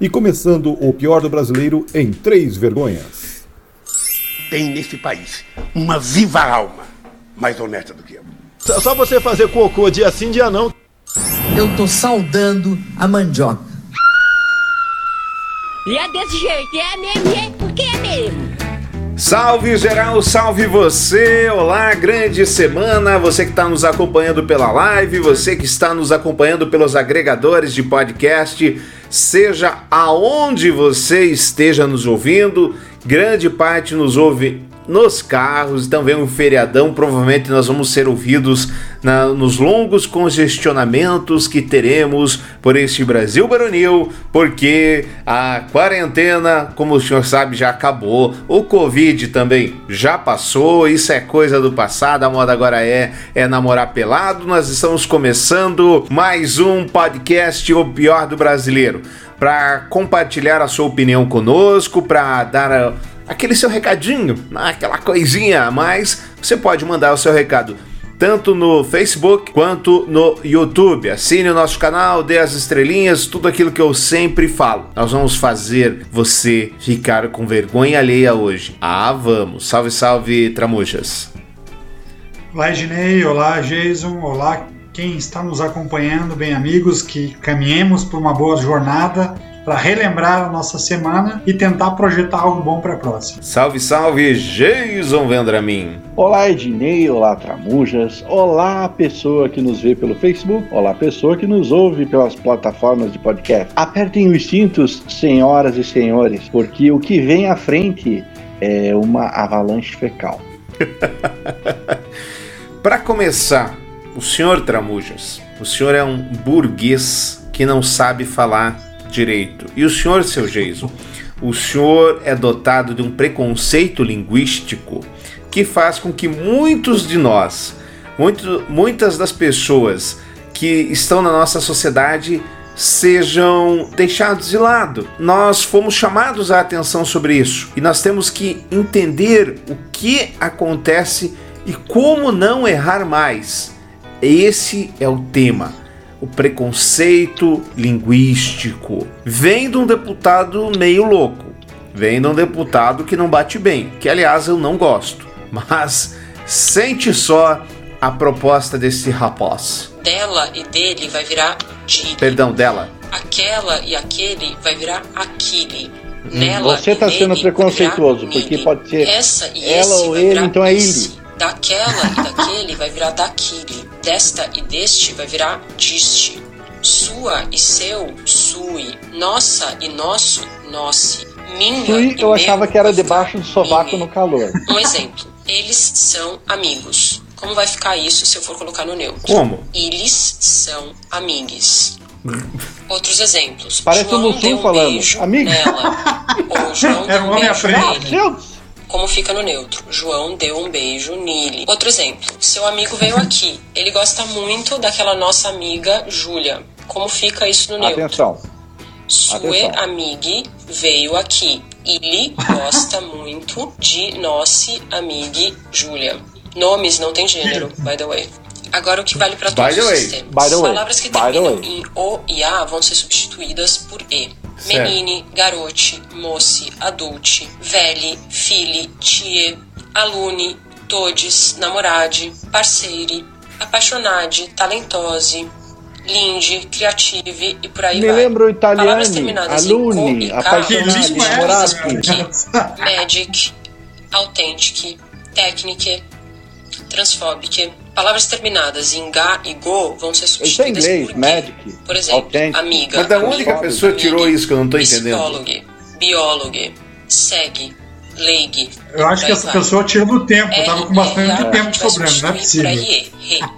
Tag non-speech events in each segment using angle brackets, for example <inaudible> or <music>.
e começando o pior do brasileiro em três vergonhas. Tem nesse país uma viva alma mais honesta do que eu. Só você fazer cocô dia sim, dia não. Eu tô saudando a mandioca. E é desse jeito, é mesmo, é porque é mesmo. Salve geral, salve você! Olá, grande semana! Você que está nos acompanhando pela live, você que está nos acompanhando pelos agregadores de podcast, seja aonde você esteja nos ouvindo, grande parte nos ouve nos carros, então vem um feriadão, provavelmente nós vamos ser ouvidos na, nos longos congestionamentos que teremos por este Brasil baronil, porque a quarentena, como o senhor sabe, já acabou, o Covid também já passou, isso é coisa do passado, a moda agora é, é namorar pelado, nós estamos começando mais um podcast O Pior do Brasileiro, para compartilhar a sua opinião conosco, para dar aquele seu recadinho, aquela coisinha a mais, você pode mandar o seu recado tanto no Facebook quanto no YouTube. Assine o nosso canal, dê as estrelinhas, tudo aquilo que eu sempre falo. Nós vamos fazer você ficar com vergonha alheia hoje. Ah, vamos. Salve, salve, tramujas. Olá, Ednei. Olá, Jason. Olá, quem está nos acompanhando, bem amigos, que caminhemos por uma boa jornada para relembrar a nossa semana e tentar projetar algo bom para a próxima. Salve, salve, Jason Vendramin. Olá, Ednei, olá, Tramujas, olá, pessoa que nos vê pelo Facebook, olá, pessoa que nos ouve pelas plataformas de podcast. Apertem os cintos, senhoras e senhores, porque o que vem à frente é uma avalanche fecal. <laughs> para começar, o senhor Tramujas, o senhor é um burguês que não sabe falar direito. E o senhor, seu Jason, o senhor é dotado de um preconceito linguístico que faz com que muitos de nós, muito, muitas das pessoas que estão na nossa sociedade sejam deixados de lado. Nós fomos chamados a atenção sobre isso e nós temos que entender o que acontece e como não errar mais. Esse é o tema o preconceito linguístico. Vem de um deputado meio louco, vem de um deputado que não bate bem, que aliás eu não gosto. <laughs> Mas sente só a proposta desse rapaz. Dela e dele vai virar de. Perdão, dela. Aquela e aquele vai virar aquele. Hum. Nela Você está sendo preconceituoso, porque pode ser essa e ela ou ele, então é ele. Daquela e daquele vai virar daquele. Desta e deste vai virar diste. Sua e seu, sui. Nossa e nosso, nosse. Minha sui, e eu achava que era debaixo do sovaco mine. no calor. Um exemplo. Eles são amigos. Como vai ficar isso se eu for colocar no neutro? Como? Eles são amigos. Outros exemplos. Parece João o Mussum um falando. Amigo. nela. <laughs> Ou João Era um homem à frente. nele. Como fica no neutro? João deu um beijo nele. Outro exemplo. Seu amigo veio aqui. Ele gosta muito daquela nossa amiga Júlia. Como fica isso no neutro? Atenção. Sue Atenção. amigue veio aqui. Ele gosta muito de nossa amiga Júlia. Nomes não tem gênero, by the way. Agora o que vale para todos the os way, sistemas. by the way, Palavras que terminam way. em o e a vão ser substituídas por e. Certo. Menine, garote, moce, adulte, velhe, filhe, tie, alune, todes, namorade, parceire, apaixonade, talentose, linde, criative e por aí Me vai. lembro Palavras italiano, terminadas alune, e vão ser namorado. magic, authentic, technique, transphobic. Palavras terminadas em ga e go vão ser Isso é substituídas inglês, por magic. Por exemplo, Authentic. amiga, Mas da onde que a pessoa tirou isso que eu não tô entendendo? Psicólogo, biólogo, segue, leig. Eu acho que essa pessoa tirou do tempo, tava com bastante R, tempo vai sobrando, não é possível.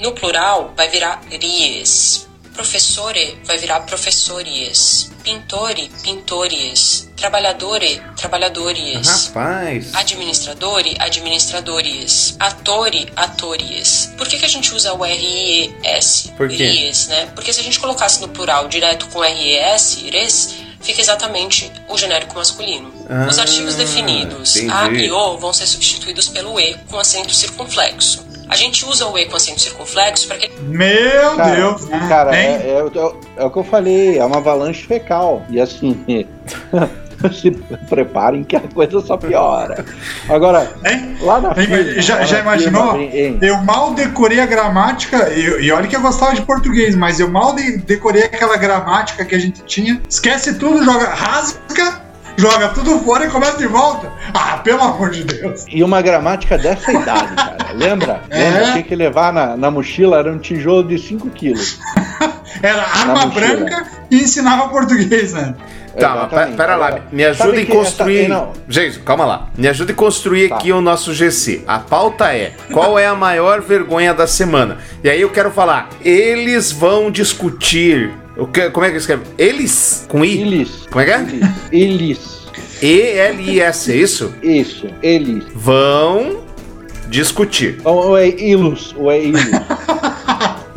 No plural, vai virar ries. Professore vai virar professores. Pintore, pintores. Trabalhadore, trabalhadores. Rapaz. Administradore, administradores. Atore, atores. Por que, que a gente usa o RES? Por quê? Ries, né? Porque se a gente colocasse no plural direto com RES, res, fica exatamente o genérico masculino. Os Ah, artigos definidos entendi. a e o vão ser substituídos pelo e com acento circunflexo. A gente usa o E com acento circunflexo para que Meu Cara, Deus, né? Cara, é, é o- é o que eu falei, é uma avalanche fecal. E assim, <laughs> se preparem que a coisa só piora. Agora, Hein? lá na Hein, firma, já, já imaginou? firma? Eu mal decorei a gramática, e, e olha que eu gostava de português, mas eu mal de- decorei aquela gramática que a gente tinha. Esquece tudo, joga, rasga, joga tudo fora e começa de volta. Ah, pelo amor de Deus. E uma gramática dessa idade, cara. Lembra? <laughs> É. Lembra? Tinha que levar na, na mochila, era um tijolo de 5 quilos. <laughs> Era arma branca e ensinava português, né? Tá, mas pera, lá, me ajuda em construir. essa- Gente, calma lá. Me ajuda em construir Tá. aqui o nosso GC. A pauta é: qual é a maior vergonha da semana? E aí eu quero falar: eles vão discutir. O que, como é que escreve? Eles? Com I? Eles. Como é que é? Eles. Eles. E-L-I-S, é isso? Isso, eles. Vão discutir. Ou é ilus, ou é ilus. <laughs>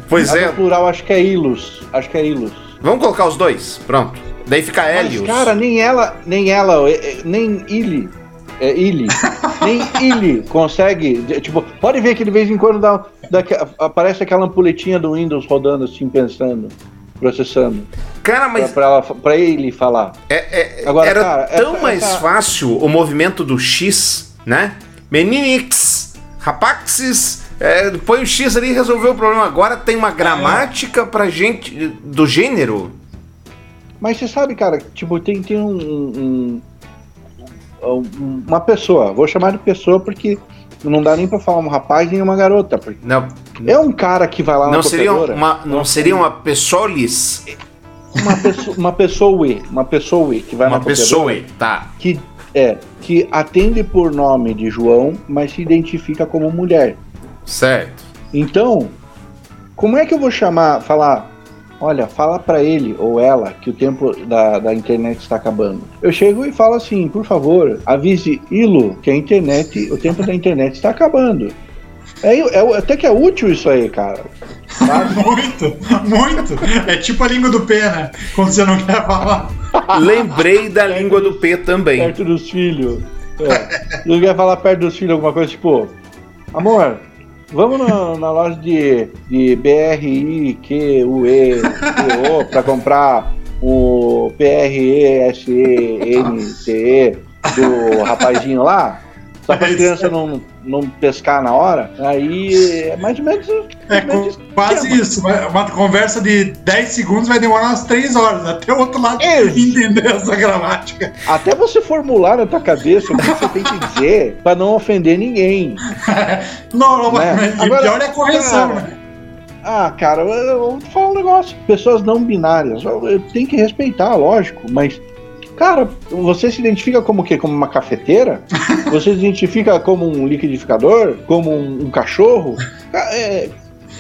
Pois É. No plural acho que é ilus. Acho que é ilus. vamos colocar os dois. Pronto. Daí fica Mas, Helios. cara, nem ela, nem ela, é- é- nem ele, é ele, <laughs> nem ele consegue. Tipo, pode ver que de vez em quando dá, dá aparece aquela ampuletinha do Windows rodando assim, pensando, processando, Cara, mas pra, ela, pra ele falar. É- é- Agora, era cara, tão essa- mais fácil o movimento do X, né? Meninix, rapaxes, é, põe o X ali e resolveu o problema. Agora tem uma gramática pra gente do gênero. Mas você sabe, cara, tipo, tem, tem um, um- um- uma pessoa, vou chamar de pessoa porque não dá nem pra falar um rapaz nem uma garota, porque Não, é um cara que vai lá na não seria copiadora, uma, não seria uma pessoalis, uma pessoa, uma pessoa, uma pessoa que vai uma na pessoa, tá? que é que atende por nome de João, mas se identifica como mulher. Certo. Então, como é que eu vou chamar, falar, olha, fala pra ele ou ela que o tempo da, da internet está acabando? Eu chego e falo assim, por favor, avise Ilo que a internet, o tempo da internet está acabando. É, é- até que é útil isso aí, cara. <laughs> Muito, muito. É tipo a língua do pé, né? Quando você não quer falar. Lembrei da língua do P também. perto dos filhos. É. Eu ia falar perto dos filhos alguma coisa tipo, amor, vamos na, loja de, de BRIQUE pra comprar o PRESENTE do rapazinho lá, só pra É criança não, não pescar na hora. Aí é mais ou menos. É menos quase esquema. isso. Uma conversa de 10 segundos vai demorar umas 3 horas. Até o outro lado Isso. entender essa gramática. Até você formular na tua cabeça o que você tem que dizer pra não ofender ninguém. <laughs> Não, não, Né? mas Agora, pior é a correção, cara, né? Ah, cara, eu, vou falar um negócio. Pessoas não binárias, eu, eu tenho que respeitar, lógico, mas. Cara, você se identifica como o quê? Como uma cafeteira? <laughs> Você se identifica como um liquidificador? Como um, um cachorro? Ca- é-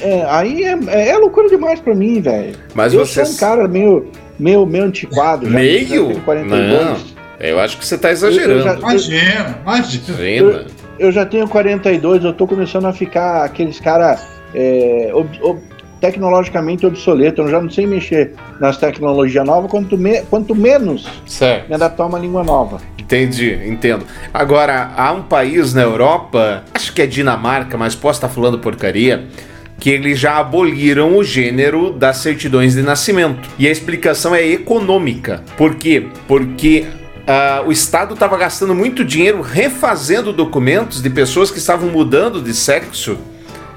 é, aí é, é- é loucura demais pra mim, velho. Mas eu você sou um cara meio, meio, meio antiquado. já, já meio? 42. Não. Eu acho que você tá Eu- eu exagerando. já- Imagina, imagina. Imagina. eu já tenho 42, eu tô começando a ficar aqueles cara é, ob- ob- tecnologicamente obsoleto. Eu já não sei mexer nas tecnologias novas, quanto, me- quanto menos Certo. me adaptar a uma língua nova. Entendi, entendo. Agora, há um país na Europa, acho que é Dinamarca, mas posso estar falando porcaria, que eles já aboliram o gênero das certidões de nascimento. E a explicação é econômica. Por quê? Porque ah, o Estado estava gastando muito dinheiro refazendo documentos de pessoas que estavam mudando de sexo.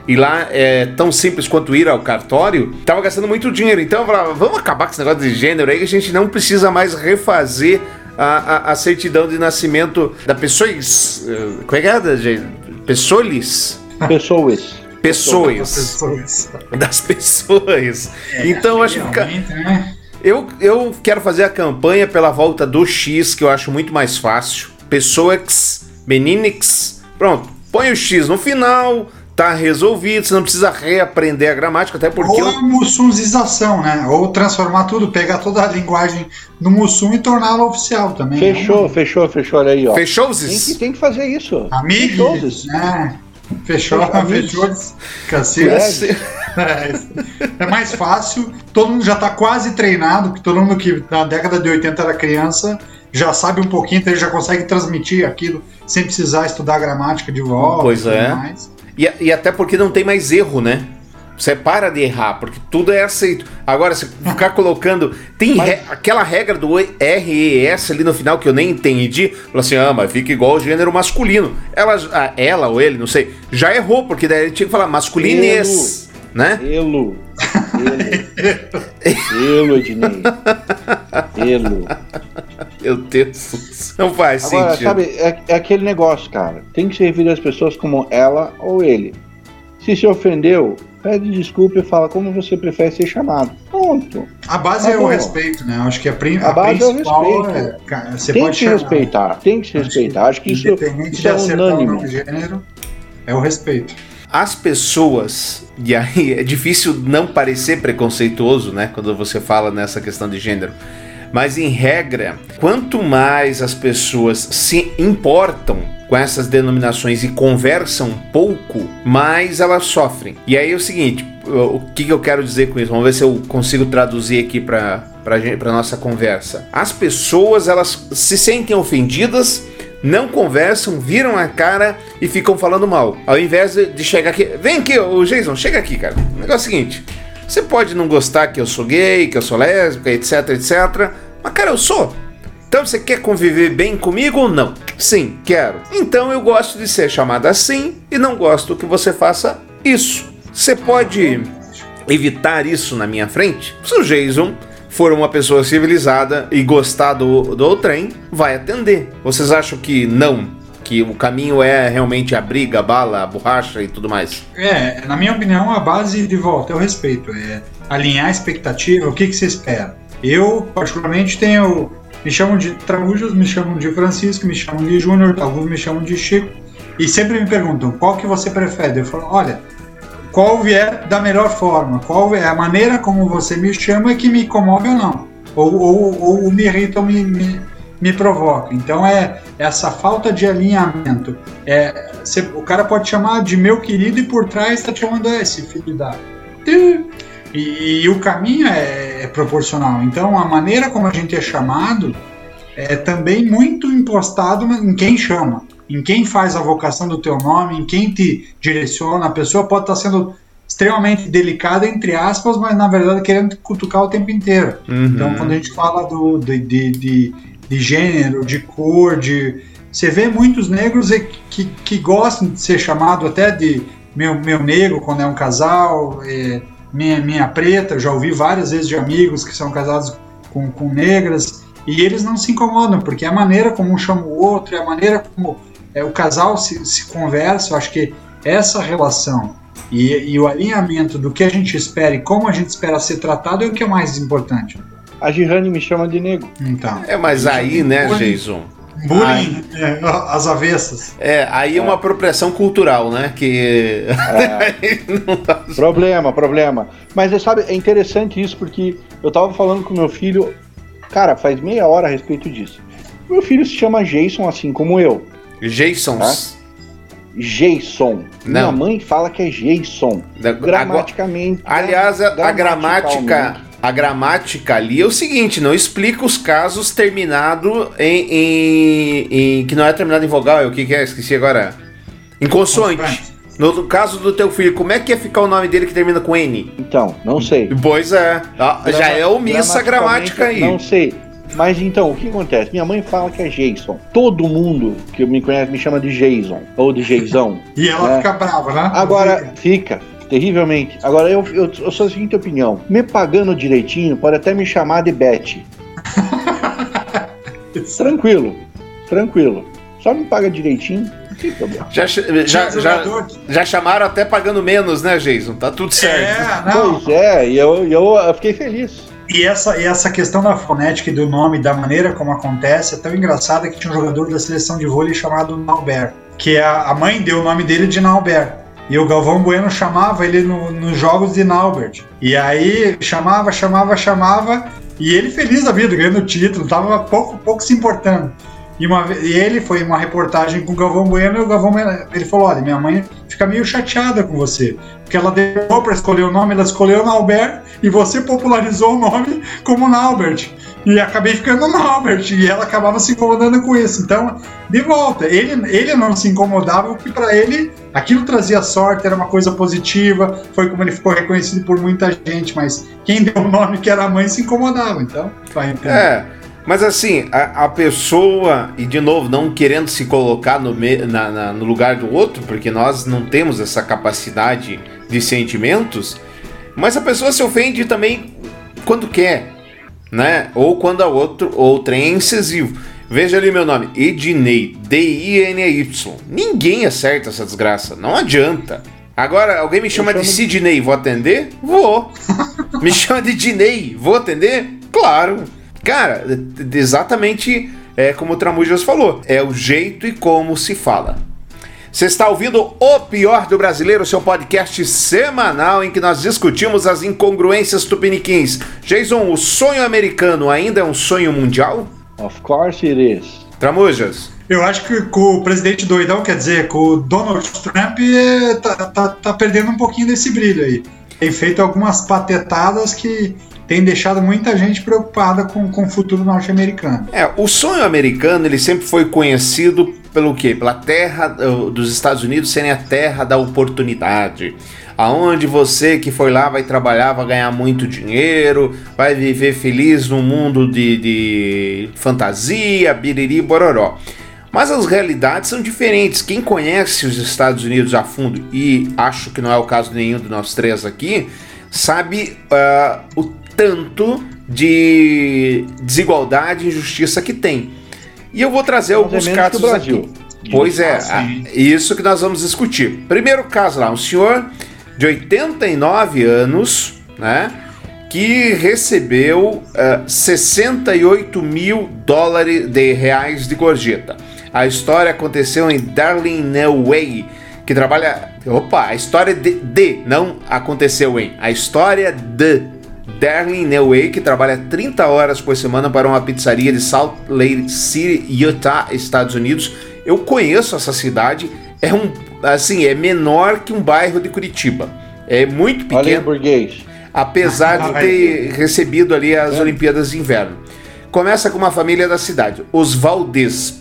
E lá é tão simples quanto ir ao cartório, tava gastando muito dinheiro. Então eu falava, vamos acabar com esse negócio de gênero aí que a gente não precisa mais refazer a, a, a certidão de nascimento da pessoas. eh, Como é que é? gente? Pessoas? Pessoas. Pessoas. Das pessoas. Então acho que. fica- né? Eu, eu quero fazer a campanha pela volta do X, que eu acho muito mais fácil. Pessoas, Meninix. Pronto, põe o X no final, tá resolvido. Você não precisa reaprender a gramática, até porque. Ou eu- a mussunzização, né? Ou transformar tudo, pegar toda a linguagem do mussum e torná-la oficial também. Fechou, fechou, fechou. Olha aí, ó. Fechou Tem que, tem que fazer isso. Amigos, Fechou. né? Fechou, Amigos. fechou. Cacete. Esse- É, é mais fácil, todo mundo já tá quase treinado, que todo mundo que na década de 80 era criança já sabe um pouquinho, então ele já consegue transmitir aquilo sem precisar estudar gramática de volta. Pois e é. mais. E, e até porque não tem mais erro, né? Você para de errar, porque tudo é aceito. Agora, se ficar <laughs> colocando. Tem Mas- re- aquela regra do RES ali no final que eu nem entendi. Fala assim, ah, mas fica igual o gênero masculino. Ela, ah, ela ou ele, não sei, já errou, porque daí ele tinha que falar masculinês, né? Elo. <laughs> Elo. Elo, Ednei. Elo. Meu Deus. Não faz Agora, sentido. sabe, é, é aquele negócio, cara. Tem que se referir às pessoas como ela ou ele. Se se ofendeu, pede desculpa e fala como você prefere ser chamado. Pronto. A base Tá é bom. o respeito, né? Acho que a, prim, A base é o principal respeito. é, cara, você tem pode que se respeitar, tem que se respeitar. Acho que isso, independente isso de é acertar ou não o unânime. gênero, é o respeito. As pessoas, e aí é difícil não parecer preconceituoso, né, quando você fala nessa questão de gênero. Mas em regra, quanto mais as pessoas se importam com essas denominações e conversam pouco, mais elas sofrem. E aí é o seguinte, o que, eu quero dizer com isso? Vamos ver se eu consigo traduzir aqui para para nossa conversa. As pessoas elas se sentem ofendidas não conversam, viram a cara e ficam falando mal. Ao invés de- de chegar aqui. Vem aqui, o Jason, chega aqui, cara. O negócio é o seguinte: você pode não gostar que eu sou gay, que eu sou lésbica, etc, etc. Mas, cara, eu sou. Então você quer conviver bem comigo ou não? Sim, quero. Então eu gosto de ser chamado assim e não gosto que você faça isso. Você pode evitar isso na minha frente? Se o Jason for uma pessoa civilizada e gostar do, do trem, vai atender. Vocês acham que não? Que o caminho é realmente a briga, a bala, a borracha e tudo mais? É, na minha opinião, a base de volta é o respeito. É alinhar a expectativa, o que, que você espera. Eu, particularmente, tenho. Me chamam de Tramujas, me chamam de Francisco, me chamam de Júnior, alguns me chamam de Chico. E sempre me perguntam qual que você prefere. Eu falo, olha, qual vier da melhor forma, qual é a maneira como você me chama que me comove ou não. Ou, ou, ou me irrita ou me, me, me provoca. Então é essa falta de alinhamento. É, você- o cara pode chamar de meu querido e por trás está te chamando "Ah, esse filho da. E, e o caminho é, é proporcional. Então a maneira como a gente é chamado é também muito impostado em quem chama, em quem faz a vocação do teu nome, em quem te direciona. A pessoa pode estar sendo extremamente delicada, entre aspas, mas na verdade querendo te cutucar o tempo inteiro. Então, quando a gente fala do, de, de, de, de gênero, de cor, de. Você vê muitos negros que, que gostam de ser chamado até de meu, meu negro quando é um casal, é, minha, minha preta. Já ouvi várias vezes de amigos que são casados com, com negras e eles não se incomodam, porque é a maneira como um chama o outro, é a maneira como é, o casal se, se conversa. Eu acho que essa relação e, e o alinhamento do que a gente espera e como a gente espera ser tratado é o que é mais importante. A Girane me chama de negro. Então, É, mas aí, né, Bullying. Jason? bullying, é, as avessas. É, aí é uma apropriação cultural, né? Que. <laughs> Não tá- Problema, problema. Mas é, sabe, é interessante isso porque eu tava falando com meu filho, cara, faz meia hora a respeito disso. Meu filho se chama Jason, assim como eu. Jasons. Jason. Minha Não. mãe fala que é Jason. Da- Gramaticamente. Aliás, a, a gramática. A gramática ali é o seguinte, não explica os casos terminado em, em- em- que não é terminado em vogal, é o que, que é? Esqueci agora. Em consoante. No caso do teu filho, como é que ia ficar o nome dele que termina com N? Então, não sei. Pois é. Ah, já é omissa a gramática aí. Não sei. Mas então, o que acontece? Minha mãe fala que é Jason. Todo mundo que me conhece me chama de Jason. Ou de Jason. <laughs> E ela É. fica brava, né? Agora, fica. Terrivelmente. Agora, eu, eu, eu sou da seguinte opinião. Me pagando direitinho, pode até me chamar de Beth. <laughs> tranquilo. Tranquilo. Só me paga direitinho, não tem problema. Já, já, já, já chamaram até pagando menos, né, Jason? Tá tudo certo. É, não. Pois é, e eu, e eu, eu fiquei feliz. E essa, e essa questão da fonética e do nome, da maneira como acontece, é tão engraçada que tinha um jogador da seleção de vôlei chamado Naubert, que a, a mãe deu o nome dele de Naubert. E o Galvão Bueno chamava ele no- nos jogos de Naubert. E aí chamava, chamava, chamava, e ele feliz da vida, ganhando o título, tava pouco, pouco se importando. E, uma, e ele foi uma reportagem com o Galvão Bueno e o Galvão ele falou: Olha, minha mãe fica meio chateada com você, porque ela demorou para escolher o nome, ela escolheu Naubert e você popularizou o nome como Naubert. E acabei ficando no Albert, e ela acabava se incomodando com isso. Então, de volta, ele, ele não se incomodava, porque para ele aquilo trazia sorte, era uma coisa positiva, foi como ele ficou reconhecido por muita gente, mas quem deu o nome que era a mãe se incomodava, então vai entender. É, mas assim, a, a pessoa, e de novo, não querendo se colocar no, me, na, na, no lugar do outro, porque nós não temos essa capacidade de sentimentos, mas a pessoa se ofende também quando quer né? Ou quando a outro, outra é incisivo. Veja ali meu nome, Ednei, D-I-N-E-Y. Ninguém acerta essa desgraça, não adianta. Agora, alguém me chama de Sidney, vou atender? Vou. <laughs> me chama de Dinei, vou atender? Claro. Cara, exatamente é, como o Tramujas falou, é o jeito e como se fala. Você está ouvindo O Pior do Brasileiro, seu podcast semanal em que nós discutimos as incongruências tupiniquins. Jason, o sonho americano ainda é um sonho mundial? Of course it is. Tramujas. Eu acho que com o presidente doidão, quer dizer, com o Donald Trump, é, tá, tá, tá perdendo um pouquinho desse brilho aí. Tem feito algumas patetadas que tem deixado muita gente preocupada com, com o futuro norte-americano. É, o sonho americano ele sempre foi conhecido pelo quê? Pela terra dos Estados Unidos serem a terra da oportunidade. Aonde você que foi lá vai trabalhar, vai ganhar muito dinheiro, vai viver feliz num mundo de, de fantasia, biriri, bororó. Mas as realidades são diferentes. Quem conhece os Estados Unidos a fundo, e acho que não é o caso nenhum de nós três aqui, sabe uh, o tanto de desigualdade e injustiça que tem. E eu vou trazer Mas alguns é casos aqui. Pois é, ah, isso que nós vamos discutir. Primeiro caso lá, um senhor de 89 anos, né? Que recebeu uh, 68 mil dólares de reais de gorjeta. A história aconteceu em Darling Way, que trabalha. Opa, a história de, de não aconteceu em. A história de Darlene Newey, que trabalha 30 horas por semana para uma pizzaria de Salt Lake City, Utah, Estados Unidos. Eu conheço essa cidade, é um assim, é menor que um bairro de Curitiba. É muito pequeno. Olha aí, burguês. Apesar de ter recebido ali as é. Olimpíadas de Inverno. Começa com uma família da cidade, os Valdez.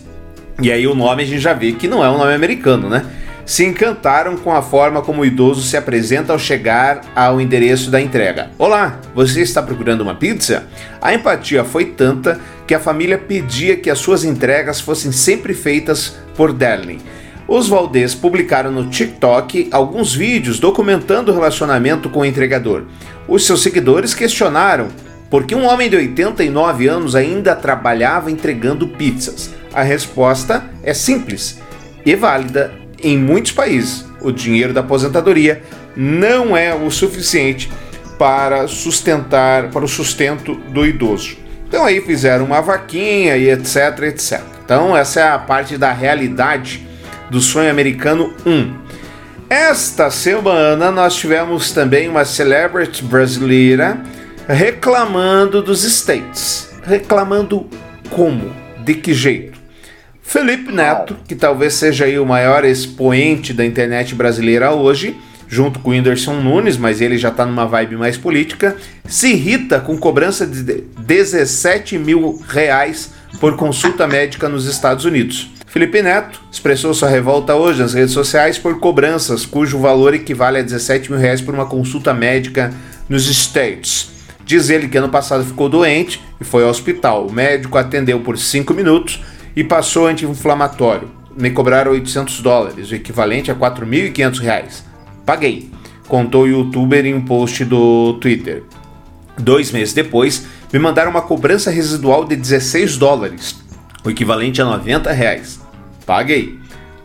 E aí o nome a gente já vê que não é um nome americano, né? Se encantaram com a forma como o idoso se apresenta ao chegar ao endereço da entrega. Olá, você está procurando uma pizza? A empatia foi tanta que a família pedia que as suas entregas fossem sempre feitas por Darling. Os Valdez publicaram no TikTok alguns vídeos documentando o relacionamento com o entregador. Os seus seguidores questionaram por que um homem de 89 anos ainda trabalhava entregando pizzas. A resposta é simples e válida em muitos países, o dinheiro da aposentadoria não é o suficiente para sustentar, para o sustento do idoso. Então aí fizeram uma vaquinha e etc, etc. Então essa é a parte da realidade do sonho americano 1. Esta semana nós tivemos também uma celebrity brasileira reclamando dos States. Reclamando como? De que jeito? Felipe Neto, que talvez seja aí o maior expoente da internet brasileira hoje, junto com o Whindersson Nunes, mas ele já está numa vibe mais política, se irrita com cobrança de 17 mil reais por consulta médica nos Estados Unidos. Felipe Neto expressou sua revolta hoje nas redes sociais por cobranças cujo valor equivale a 17 mil reais por uma consulta médica nos States. Diz ele que ano passado ficou doente e foi ao hospital. O médico atendeu por 5 minutos e passou anti-inflamatório. Me cobraram 800 dólares, o equivalente a 4.500 reais. Paguei, contou o youtuber em um post do Twitter. Dois meses depois, me mandaram uma cobrança residual de 16 dólares, o equivalente a 90 reais. Paguei.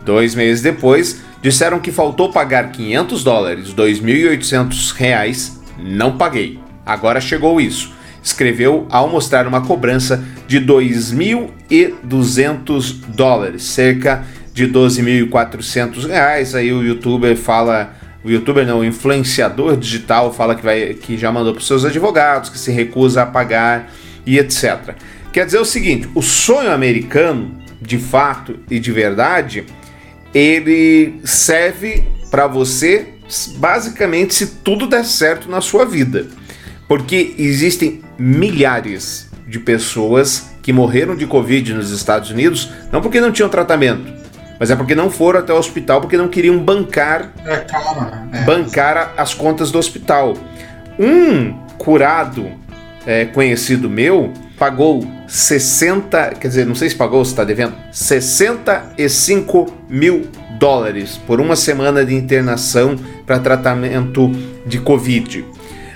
Dois meses depois, disseram que faltou pagar 500 dólares, 2.800 reais. Não paguei. Agora chegou isso escreveu ao mostrar uma cobrança de 2.200 dólares, cerca de 12.400 reais. Aí o youtuber fala, o youtuber não, o influenciador digital fala que, vai, que já mandou para seus advogados, que se recusa a pagar e etc. Quer dizer o seguinte: o sonho americano, de fato e de verdade, ele serve para você basicamente se tudo der certo na sua vida. Porque existem milhares, de pessoas que morreram de Covid nos Estados Unidos, não porque não tinham tratamento, mas é porque não foram até o hospital porque não queriam bancar, É caro, né? É. bancar as contas do hospital. Um curado é, conhecido meu pagou 60, quer dizer, não sei se pagou, se está devendo, 65 mil dólares por uma semana de internação para tratamento de Covid.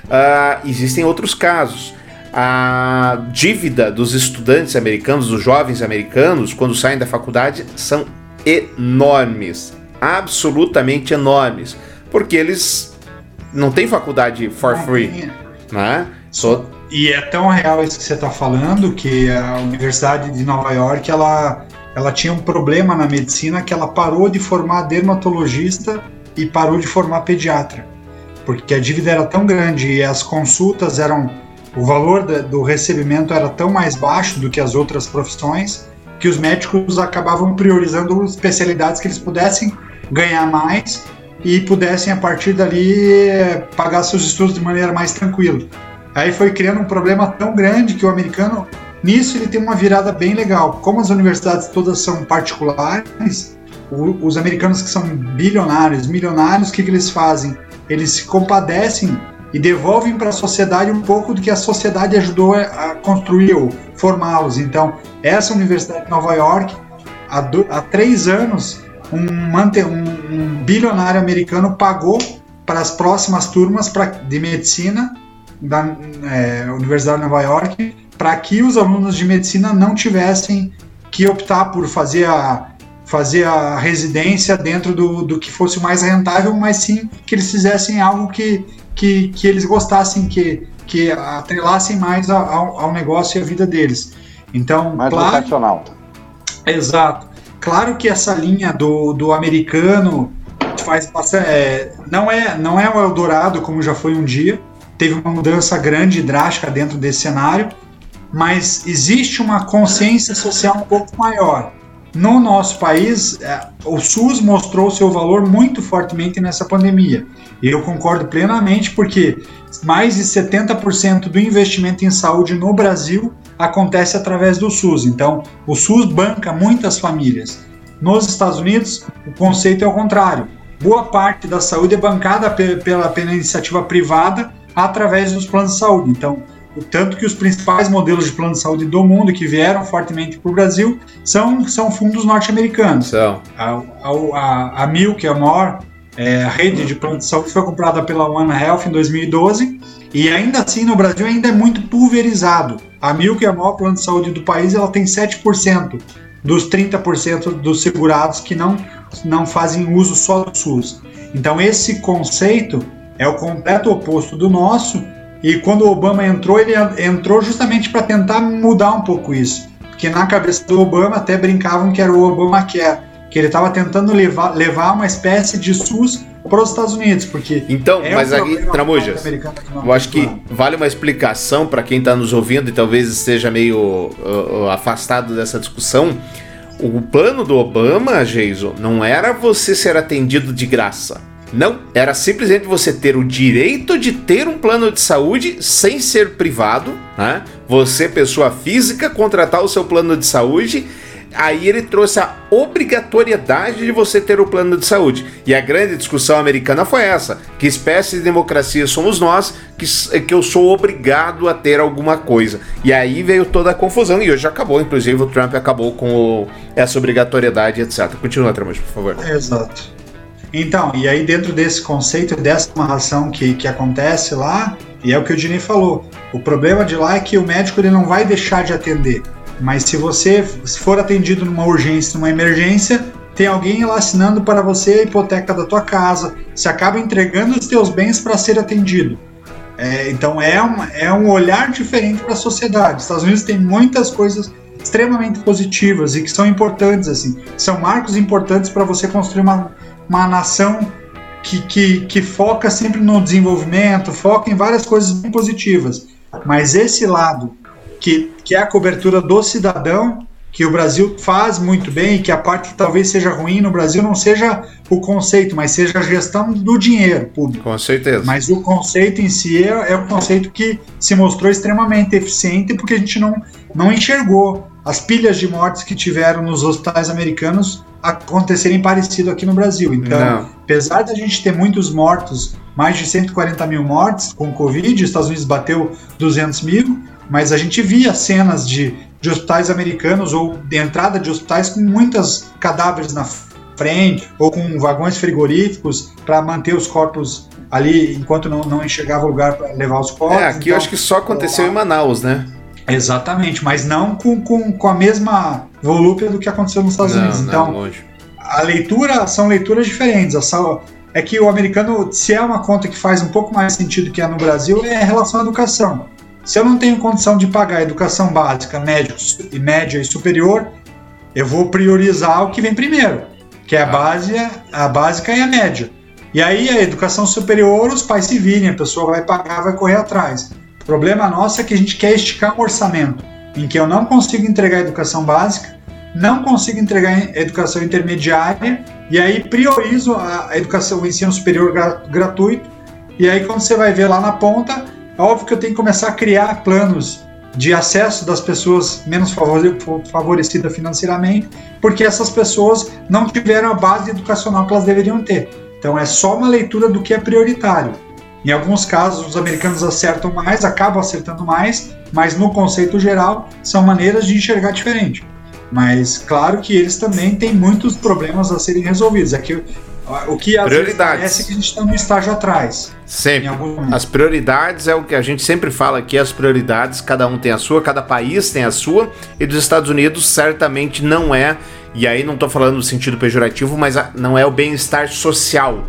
Ah, existem outros casos. A dívida dos estudantes americanos, dos jovens americanos, quando saem da faculdade, são enormes, absolutamente enormes, porque eles não têm faculdade for free, né? Só E é tão real isso que você está falando que a Universidade de Nova York ela, ela tinha um problema na medicina que ela parou de formar dermatologista e parou de formar pediatra, porque a dívida era tão grande e as consultas eram o valor do recebimento era tão mais baixo do que as outras profissões que os médicos acabavam priorizando especialidades que eles pudessem ganhar mais e pudessem a partir dali eh, pagar seus estudos de maneira mais tranquila. Aí foi criando um problema tão grande que o americano, nisso, ele tem uma virada bem legal. Como as universidades todas são particulares, os americanos que são bilionários, milionários, o que, que eles fazem? Eles se compadecem e devolvem para a sociedade um pouco do que a sociedade ajudou a construir ou formá-los. Então, essa Universidade de Nova York, há, do- há três anos, um, um- um bilionário americano pagou para as próximas turmas pra, de medicina da é, Universidade de Nova York para que os alunos de medicina não tivessem que optar por fazer a, fazer a residência dentro do, do que fosse mais rentável, mas sim que eles fizessem algo que, que, que eles gostassem, que, que atrelassem mais ao, ao negócio e à vida deles. Então, Mais claro, vocacional. Exato. Claro que essa linha do, do americano faz bastante. é, não, é, não é o Eldorado como já foi um dia. Teve uma mudança grande e drástica dentro desse cenário, mas existe uma consciência social um pouco maior. No nosso país, é, o SUS mostrou seu valor muito fortemente nessa pandemia. Eu concordo plenamente, porque mais de 70% do investimento em saúde no Brasil acontece através do SUS. Então, o SUS banca muitas famílias. Nos Estados Unidos, o conceito é o contrário. Boa parte da saúde é bancada pe- pela, pela iniciativa privada através dos planos de saúde. Então, tanto que os principais modelos de plano de saúde do mundo que vieram fortemente para o Brasil são, são fundos norte-americanos. são. A, a, a, Mil, que é a maior é, rede de plano de saúde, foi comprada pela One Health em 2012 e ainda assim no Brasil ainda é muito pulverizado. A Mil, que é a maior plano de saúde do país, ela tem 7% dos 30% dos segurados que não, não fazem uso só do SUS. Então esse conceito é o completo oposto do nosso e quando o Obama entrou, ele entrou justamente para tentar mudar um pouco isso. Porque na cabeça do Obama até brincavam que era o Obamacare, que ele estava tentando levar, levar uma espécie de SUS para os Estados Unidos, porque Então, é mas problema Tramujas, eu acho que vale uma explicação para quem está nos ouvindo e talvez esteja meio uh, uh, afastado dessa discussão. O plano do Obama, Jason, não era você ser atendido de graça. Não, era simplesmente você ter o direito de ter um plano de saúde sem ser privado, né? Você, pessoa física, contratar o seu plano de saúde. Aí ele trouxe a obrigatoriedade de você ter o plano de saúde. E a grande discussão americana foi essa: que espécie de democracia somos nós que, que eu sou obrigado a ter alguma coisa. E aí veio toda a confusão, e hoje acabou, inclusive o Trump acabou com o- essa obrigatoriedade, etc. Continua, Tramujas, por favor. Exato. Então, e aí dentro desse conceito, dessa amarração que, que acontece lá, e é o que o Dini falou, o problema de lá é que o médico ele não vai deixar de atender. Mas se você for atendido numa urgência, numa emergência, tem alguém lá assinando para você a hipoteca da tua casa, você acaba entregando os teus bens para ser atendido. É, então é, uma, é um olhar diferente para a sociedade. Os Estados Unidos tem muitas coisas extremamente positivas e que são importantes assim. São marcos importantes para você construir uma, uma nação que, que, que foca sempre no desenvolvimento, foca em várias coisas bem positivas. Mas esse lado, que, que é a cobertura do cidadão, que o Brasil faz muito bem, que a parte que talvez seja ruim no Brasil não seja o conceito, mas seja a gestão do dinheiro público. Com certeza. Mas o conceito em si é, é um conceito que se mostrou extremamente eficiente porque a gente não, não enxergou as pilhas de mortes que tiveram nos hospitais americanos acontecerem parecido aqui no Brasil. Então, Não. apesar da gente ter muitos mortos, mais de 140 mil mortes com Covid, os Estados Unidos bateu 200 mil, mas a gente via cenas de, de hospitais americanos ou de entrada de hospitais com muitos cadáveres na frente ou com vagões frigoríficos para manter os corpos ali enquanto não, não enxergava lugar para levar os corpos. É, aqui eu acho que só aconteceu em Manaus, né? Exatamente, mas não com, com, com a mesma volúpia do que aconteceu nos Estados Não, Unidos. não, Então, longe. a leitura são leituras diferentes. É que o americano, se é uma conta que faz um pouco mais sentido que é no Brasil, é em relação à educação. Se eu não tenho condição de pagar a educação básica, média, e média e superior, eu vou priorizar o que vem primeiro, que é a base, a básica e a média. E aí a educação superior, os pais se virem, a pessoa vai pagar, vai correr atrás. O problema nosso é que a gente quer esticar um orçamento em que eu não consigo entregar educação básica, não consigo entregar educação intermediária e aí priorizo a educação, o ensino superior gra- gratuito. E aí quando você vai ver lá na ponta, é óbvio que eu tenho que começar a criar planos de acesso das pessoas menos favore- favorecidas financeiramente, porque essas pessoas não tiveram a base educacional que elas deveriam ter. Então é só uma leitura do que é prioritário. Em alguns casos, os americanos acertam mais, acabam acertando mais, mas no conceito geral, são maneiras de enxergar diferente. Mas claro que eles também têm muitos problemas a serem resolvidos. É que o- que às vezes Prioridades. parece que a gente está no estágio atrás. Sempre. As prioridades é o que a gente sempre fala aqui, as prioridades, cada um tem a sua, cada país tem a sua, e dos Estados Unidos certamente não é, e aí não tô falando no sentido pejorativo, mas não é o bem-estar social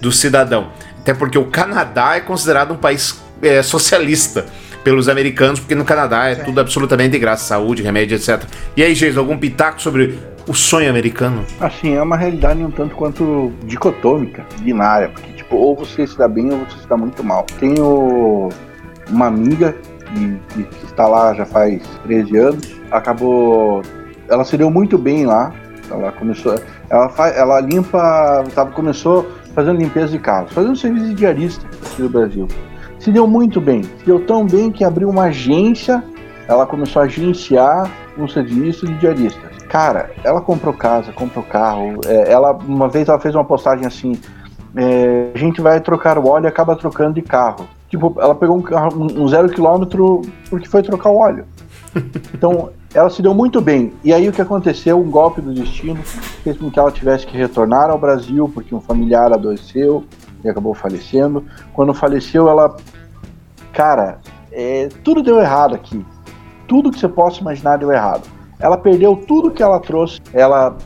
do cidadão. Até porque o Canadá é considerado um país é, socialista pelos americanos, porque no Canadá é tudo absolutamente de graça, saúde, remédio, etc. E aí, Geis, algum pitaco sobre o sonho americano? Assim, é uma realidade um tanto quanto dicotômica, binária, porque tipo, ou você se dá bem ou você se dá muito mal. Tenho uma amiga que, que- está lá já faz 13 anos, acabou. Ela se deu muito bem lá. Ela começou. Ela, faz, ela limpa. Sabe, começou fazendo limpeza de carros, fazendo serviço de diarista aqui no Brasil. Se deu muito bem. Se deu tão bem que abriu uma agência. Ela começou a agenciar um serviço de diaristas. Cara, ela comprou casa, comprou carro. é, ela uma vez ela fez uma postagem assim: é, a gente vai trocar o óleo e acaba trocando de carro. Tipo, ela pegou um carro, um um zero quilômetro porque foi trocar o óleo. <laughs> Então, ela se deu muito bem. E aí o que aconteceu? Um golpe do destino fez com que ela tivesse que retornar ao Brasil porque um familiar adoeceu e acabou falecendo. Quando faleceu, ela. Cara, é, tudo deu errado aqui. Tudo que você possa imaginar deu errado. Ela perdeu tudo que ela trouxe. Ela.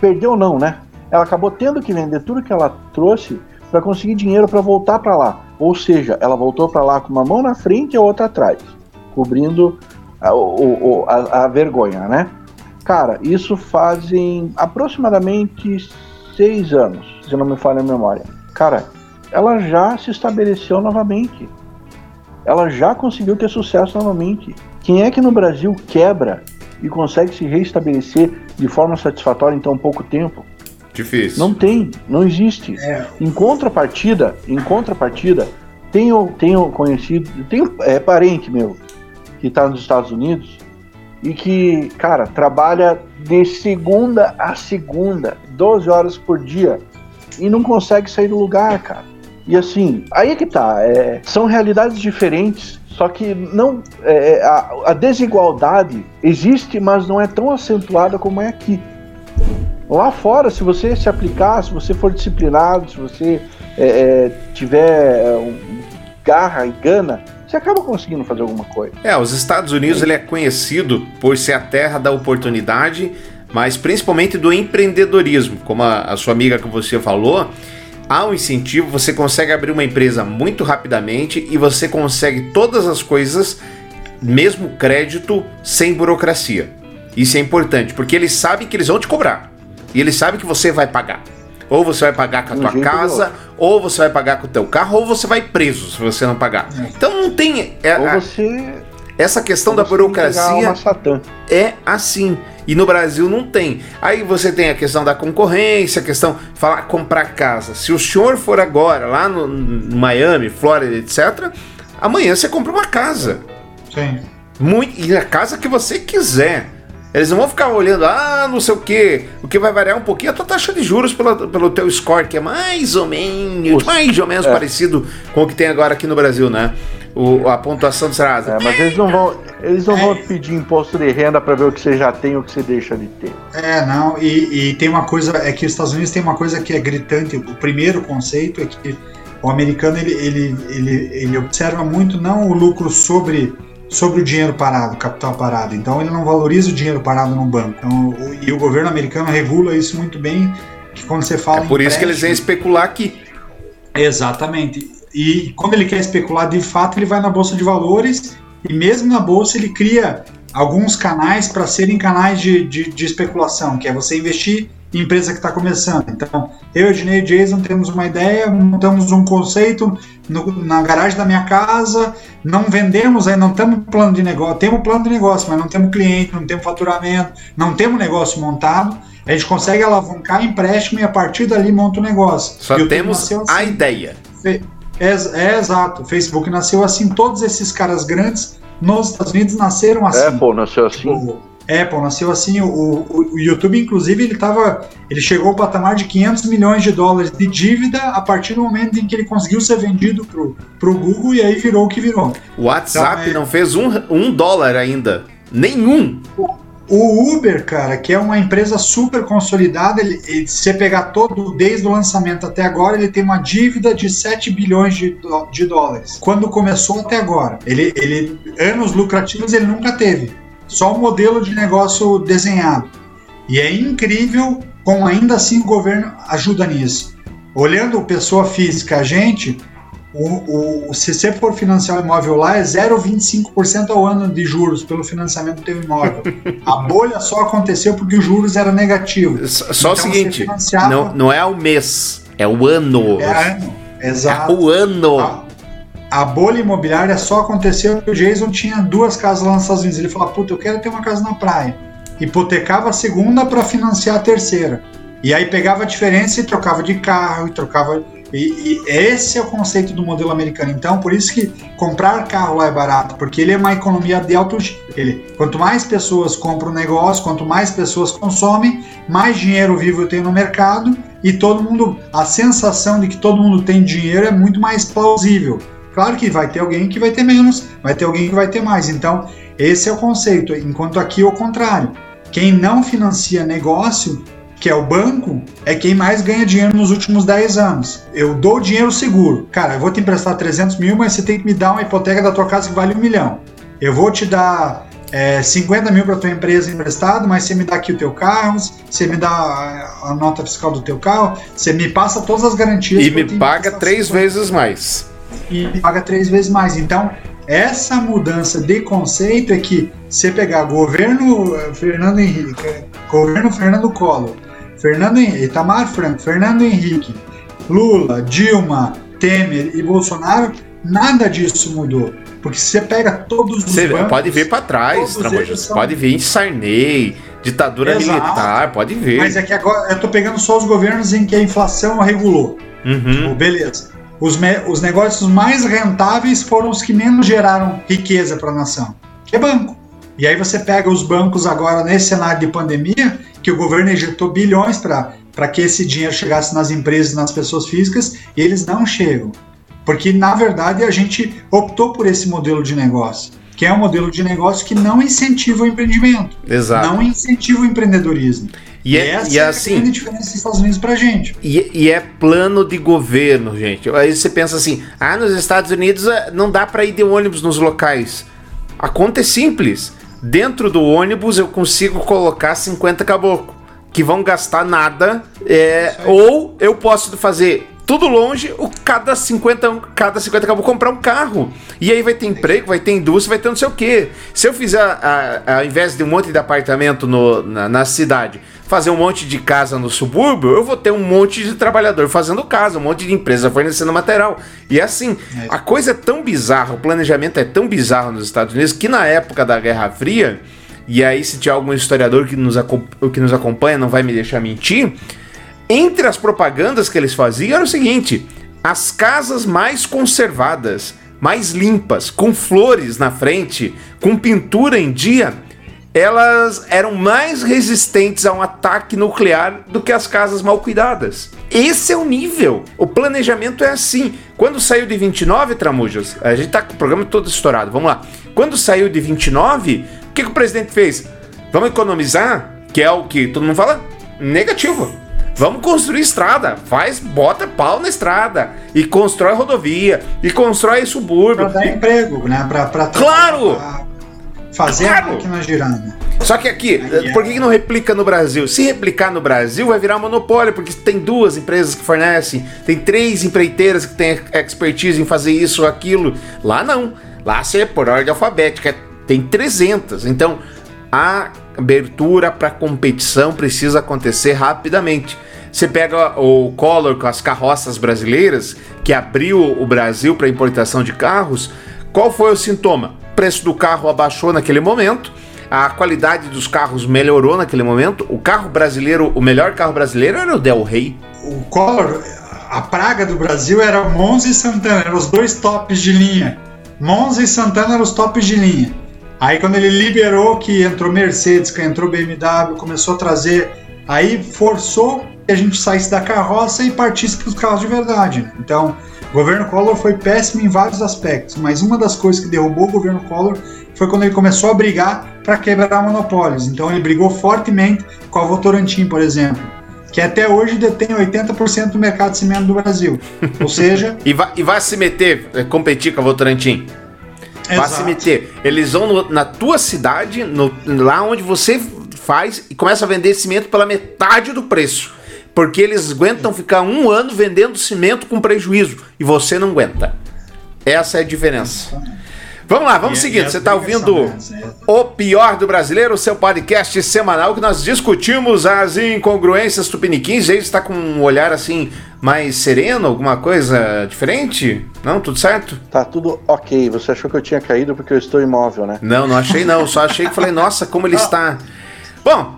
Perdeu, não, né? Ela acabou tendo que vender tudo que ela trouxe para conseguir dinheiro para voltar para lá. Ou seja, ela voltou para lá com uma mão na frente e a outra atrás, cobrindo a, a- a vergonha, né? Cara, isso fazem aproximadamente seis anos, se não me falha a memória. Cara, ela já se estabeleceu novamente. Ela já conseguiu ter sucesso novamente. Quem é que no Brasil quebra e consegue se reestabelecer de forma satisfatória em tão pouco tempo? Difícil. Não tem, não existe. É. Em contrapartida, em contrapartida, tenho, tenho conhecido, tenho é, parente meu que está nos Estados Unidos e que, cara, trabalha de segunda a segunda, 12 horas por dia e não consegue sair do lugar, cara. E assim, aí é que tá, é, são realidades diferentes, só que não é, é, a, a desigualdade existe, mas não é tão acentuada como é aqui. Lá fora, se você se aplicar, se você for disciplinado, se você é, é, tiver é, garra e gana, você acaba conseguindo fazer alguma coisa. É, os Estados Unidos ele é conhecido por ser a terra da oportunidade, mas principalmente do empreendedorismo. Como a, a sua amiga que você falou, há um incentivo, você consegue abrir uma empresa muito rapidamente e você consegue todas as coisas, mesmo crédito, sem burocracia. Isso é importante, porque eles sabem que eles vão te cobrar. E eles sabem que você vai pagar. Ou você vai pagar com a Um tua casa, ou você vai pagar com o teu carro, ou você vai preso se você não pagar. Então não tem. é- Ou você Essa questão da burocracia é assim. E no Brasil não tem. Aí você tem a questão da concorrência, a questão falar comprar casa. Se o senhor for agora lá no, no Miami, Flórida, etc, amanhã você compra uma casa. Sim. Muito, e a casa que você quiser. Eles não vão ficar olhando, ah, não sei o que. O que vai variar um pouquinho é a tua taxa de juros pela, pelo teu score, que é mais ou menos, mais ou menos é. parecido com o que tem agora aqui no Brasil, né? O, a pontuação do Serasa. É, mas eles não vão, eles não é. vão pedir imposto de renda para ver o que você já tem ou o que você deixa de ter. É, não, e, e tem uma coisa, é que os Estados Unidos tem uma coisa que é gritante. O primeiro conceito é que o americano ele, ele, ele, ele observa muito não o lucro sobre sobre o dinheiro parado, capital parado. Então ele não valoriza o dinheiro parado no banco. Então, o, e o governo americano regula isso muito bem, que quando você fala É por isso que eles vêm especular aqui. Exatamente. E quando ele quer especular de fato, ele vai na bolsa de valores e mesmo na bolsa ele cria alguns canais para serem canais de, de, de, especulação, que é você investir em empresa que está começando. Então, eu, Ednei e Jason temos uma ideia, montamos um conceito no, na garagem da minha casa, não vendemos, aí não temos plano de negócio, temos plano de negócio, mas não temos cliente, não temos faturamento, não temos negócio montado. A gente consegue alavancar empréstimo e a partir dali monta o negócio. Só temos assim. a ideia. É, é, exato. O Facebook nasceu assim, todos esses caras grandes nos Estados Unidos nasceram assim. Apple nasceu assim. O Apple nasceu assim. O, o, o, YouTube, inclusive, ele tava. Ele chegou ao patamar de 500 milhões de dólares de dívida a partir do momento em que ele conseguiu ser vendido pro, pro Google e aí virou o que virou. O WhatsApp então, é... não fez um, um dólar ainda. Nenhum. O Uber, cara, que é uma empresa super consolidada, ele, ele, se você pegar todo, desde o lançamento até agora, ele tem uma dívida de 7 bilhões de, de dólares. Quando começou até agora. Ele, ele, anos lucrativos ele nunca teve. Só o um modelo de negócio desenhado. E é incrível como ainda assim o governo ajuda nisso. Olhando pessoa física, a gente, o, o, se você for financiar o imóvel lá, é 0,25% ao ano de juros pelo financiamento do teu imóvel. A <laughs> bolha só aconteceu porque os juros eram negativos. Só então, o seguinte, financiava... não, não é o mês, é o ano. É ano, exato. É o ano. A, a bolha imobiliária só aconteceu porque o Jason tinha duas casas lá nos Estados Unidos. Ele falou, puta, eu quero ter uma casa na praia. Hipotecava a segunda para financiar a terceira. E aí pegava a diferença e trocava de carro e trocava e, e, esse é o conceito do modelo americano. Então, por isso que comprar carro lá é barato, porque ele é uma economia de alto. Ele, quanto mais pessoas compram o negócio, quanto mais pessoas consomem, mais dinheiro vivo tem no mercado e todo mundo. A sensação de que todo mundo tem dinheiro é muito mais plausível. Claro que vai ter alguém que vai ter menos, vai ter alguém que vai ter mais. Então, esse é o conceito. Enquanto aqui é o contrário. Quem não financia negócio que é o banco, é quem mais ganha dinheiro nos últimos 10 anos. Eu dou dinheiro seguro. Cara, eu vou te emprestar 300 mil, mas você tem que me dar uma hipoteca da tua casa que vale um milhão. Eu vou te dar é, 50 mil para tua empresa emprestado, mas você me dá aqui o teu carro, você me dá a, nota fiscal do teu carro, você me passa todas as garantias. E me paga três 50. vezes mais. E me paga três vezes mais. Então, essa mudança de conceito é que você pegar governo eh, Fernando Henrique, governo Fernando Collor, Fernando Henrique, Itamar Franco, Fernando Henrique, Lula, Dilma, Temer e Bolsonaro, nada disso mudou. Porque se você pega todos os Você bancos, pode ver para trás, são... pode vir em Sarney, ditadura Exato. militar, pode ver. Mas é que agora eu tô pegando só os governos em que a inflação regulou. Uhum. Tipo, beleza. Os, os negócios mais rentáveis foram os que menos geraram riqueza para a nação, que é banco. E aí você pega os bancos agora nesse cenário de pandemia, que o governo injetou bilhões para que esse dinheiro chegasse nas empresas, nas pessoas físicas, e eles não chegam. Porque, na verdade, a gente optou por esse modelo de negócio, que é um modelo de negócio que não incentiva o empreendimento, Exato. não incentiva o empreendedorismo. E, é, essa e é assim, a grande diferença dos Estados Unidos pra gente. E, e, é plano de governo, gente. Aí você pensa assim: ah, nos Estados Unidos eh, não dá para ir de ônibus nos locais. A conta é simples dentro do ônibus eu consigo colocar 50 caboclos que vão gastar nada. É, ou eu posso fazer tudo longe, o cada 50, cada 50 acabou comprar um carro. E aí vai ter emprego, vai ter indústria, vai ter não sei o quê. Se eu fizer, a, a, ao invés de um monte de apartamento no, na, na cidade, fazer um monte de casa no subúrbio, eu vou ter um monte de trabalhador fazendo casa, um monte de empresa fornecendo material. E é assim, a coisa é tão bizarra, o planejamento é tão bizarro nos Estados Unidos que na época da Guerra Fria, e aí se tiver algum historiador que nos, que nos acompanha não vai me deixar mentir, entre as propagandas que eles faziam era o seguinte: as casas mais conservadas, mais limpas, com flores na frente, com pintura em dia, elas eram mais resistentes a um ataque nuclear do que as casas mal cuidadas. Esse é o nível. O planejamento é assim. Quando saiu de 29, Tramujas, a gente tá com o programa todo estourado. Vamos lá. Quando saiu de 29, o que, que o presidente fez? Vamos economizar, que é o que todo mundo fala? Negativo. Vamos construir estrada. Faz, bota pau na estrada. E constrói rodovia. E constrói subúrbio. Pra dar emprego, né? Pra, pra claro! Pra fazer claro. a máquina girando. Só que aqui, Aí por que é. não replica no Brasil? Se replicar no Brasil, vai virar monopólio, porque tem duas empresas que fornecem, tem três empreiteiras que têm expertise em fazer isso ou aquilo. Lá não. Lá você é por ordem alfabética, tem 300. Então, a abertura para competição precisa acontecer rapidamente. Você pega o Collor com as carroças brasileiras, que abriu o Brasil para importação de carros. Qual foi o sintoma? O preço do carro abaixou naquele momento, a qualidade dos carros melhorou naquele momento. O carro brasileiro, o melhor carro brasileiro era o Del Rey. O Collor, a praga do Brasil era Monza e Santana, eram os dois tops de linha. Monza e Santana eram os tops de linha. Aí quando ele liberou que entrou Mercedes, que entrou BMW, começou a trazer, aí forçou que a gente saísse da carroça e partisse para os carros de verdade. Então, o governo Collor foi péssimo em vários aspectos, mas uma das coisas que derrubou o governo Collor foi quando ele começou a brigar para quebrar monopólios. Então, ele brigou fortemente com a Votorantim, por exemplo, que até hoje detém 80% do mercado de cimento do Brasil. Ou seja. <laughs> e, vai, e vai se meter, eh, competir com a Votorantim? Vai se meter. Eles vão no, na tua cidade, no, lá onde você faz, e começa a vender cimento pela metade do preço. Porque eles aguentam ficar um ano vendendo cimento com prejuízo. E você não aguenta. Essa é a diferença. Vamos lá, vamos seguir. Você está ouvindo O Pior do Brasileiro, seu podcast semanal que nós discutimos as incongruências tupiniquins. Ele está com um olhar assim mais sereno, alguma coisa diferente? Não, tudo certo? Tá tudo ok. Você achou que eu tinha caído porque eu estou imóvel, né? Não, não achei não. Só achei que falei, nossa, como ele <laughs> está. Bom,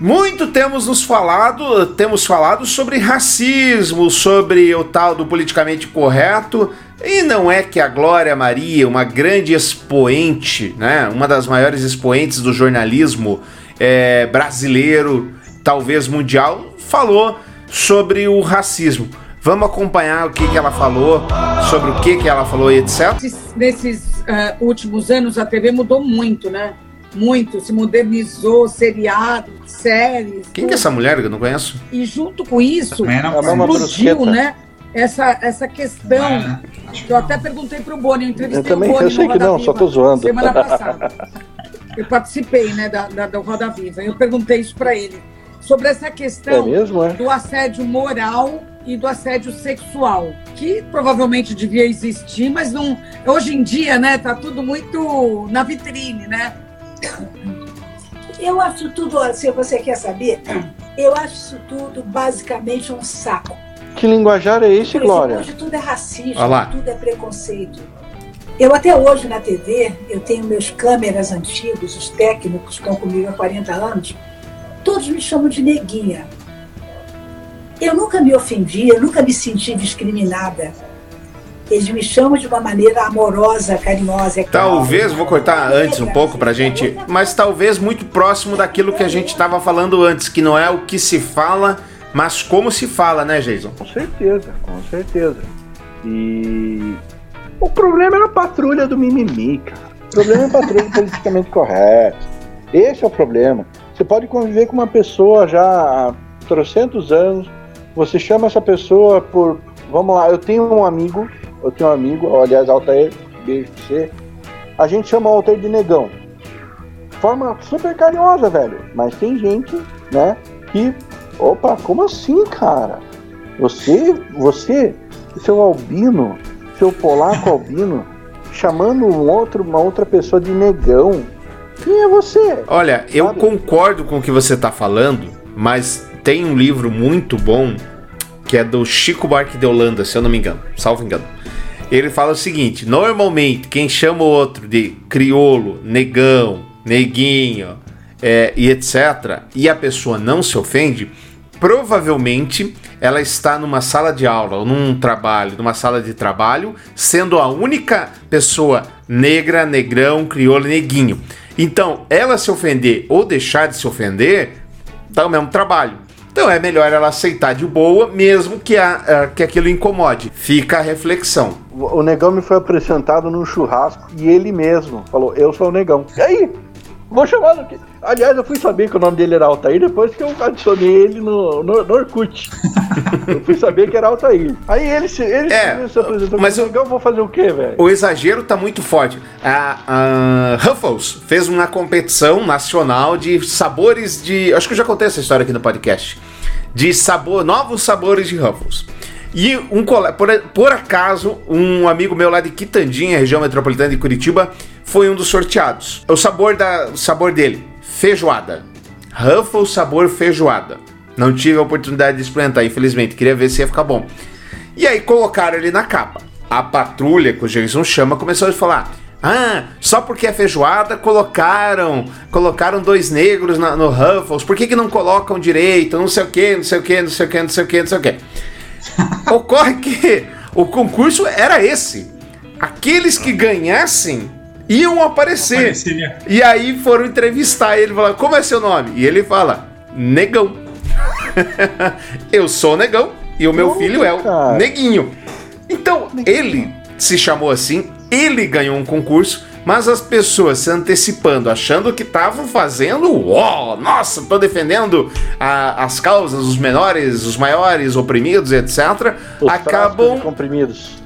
muito temos nos falado, temos falado sobre racismo, sobre o tal do politicamente correto, e não é que a Glória Maria, uma grande expoente, né, uma das maiores expoentes do jornalismo é, brasileiro, talvez mundial, falou sobre o racismo. Vamos acompanhar o que, que ela falou, sobre o que, que ela falou e etc. Nesses uh, últimos anos, a TV mudou muito, né? Muito, se modernizou, seriado, séries. Quem tudo. que é essa mulher que eu não conheço? E junto com isso, explodiu, né? Essa, essa questão é, que eu até perguntei para o Boni, eu entrevistei eu também, o Boni eu sei que não, só tô zoando. Semana passada. Eu participei, né, da, da, da Roda Viva. Eu perguntei isso para ele sobre essa questão é mesmo, é? do assédio moral e do assédio sexual, que provavelmente devia existir, mas não. Hoje em dia, né, tá tudo muito na vitrine, né? Eu acho tudo, se você quer saber, eu acho isso tudo basicamente um saco. Que linguajar é esse, Glória? Hoje tudo é racismo, tudo é preconceito. Eu até hoje na TV, eu tenho meus câmeras antigos, os técnicos que estão comigo há 40 anos, todos me chamam de neguinha. Eu nunca me ofendi, eu nunca me senti discriminada. Eles me chamam de uma maneira amorosa, carinhosa. É talvez, vou cortar antes um pouco pra gente, mas talvez muito próximo daquilo que a gente estava falando antes, que não é o que se fala, mas como se fala, né, Jason? Com certeza, com certeza. E o problema é a patrulha do mimimi, cara. O problema é a patrulha <laughs> politicamente correto. Esse é o problema. Você pode conviver com uma pessoa já há trocentos anos, você chama essa pessoa por. Vamos lá, eu tenho um amigo, eu tenho um amigo, aliás, Altair, beijo pra você. A gente chama o Altair de negão. Forma super carinhosa, velho. Mas tem gente, né, que. Opa, como assim, cara? Você, você, seu albino, seu polaco albino, <laughs> chamando um outro, uma outra pessoa de negão. Quem é você? Olha, eu concordo com o que você está falando, mas tem um livro muito bom que é do Chico Buarque de Holanda, se eu não me engano, salvo engano. Ele fala o seguinte: normalmente quem chama o outro de criolo, negão, neguinho é, e etc., e a pessoa não se ofende, provavelmente ela está numa sala de aula ou num trabalho, numa sala de trabalho, sendo a única pessoa negra, negrão, crioulo, neguinho. Então, ela se ofender ou deixar de se ofender, dá o mesmo trabalho. Então é melhor ela aceitar de boa, mesmo que, a, a, que aquilo incomode. Fica a reflexão. O negão me foi apresentado num churrasco e ele mesmo falou: Eu sou o negão. E aí? Vou chamar no. Aliás, eu fui saber que o nome dele era Altair depois que eu adicionei ele no, no, no Orkut. <laughs> eu fui saber que era Altair. Aí ele se, ele é, se apresentou. Mas eu, eu vou fazer o quê, velho? O exagero tá muito forte. A, a Ruffles fez uma competição nacional de sabores de. Acho que eu já contei essa história aqui no podcast. De sabor, novos sabores de Ruffles. E um por, por acaso, um amigo meu lá de Quitandinha, região metropolitana de Curitiba, foi um dos sorteados. O sabor, da, o sabor dele, feijoada. Ruffles sabor feijoada. Não tive a oportunidade de experimentar, infelizmente. Queria ver se ia ficar bom. E aí colocaram ele na capa. A patrulha, que o Jason chama, começou a falar: Ah, só porque é feijoada colocaram colocaram dois negros na, no Ruffles. Por que, que não colocam direito? Não sei o que, não sei o que, não sei o que, não sei o que, não sei o que. Ocorre que o concurso era esse. Aqueles que ganhassem iam aparecer. Apareceria. E aí foram entrevistar ele, falaram, como é seu nome? E ele fala, Negão. <laughs> eu sou Negão e o meu filho é o cara. Neguinho. Então, ele se chamou assim, ele ganhou um concurso, mas as pessoas se antecipando, achando que estavam fazendo, ó, nossa, tô defendendo a, as causas, os menores, os maiores, oprimidos, etc., os acabam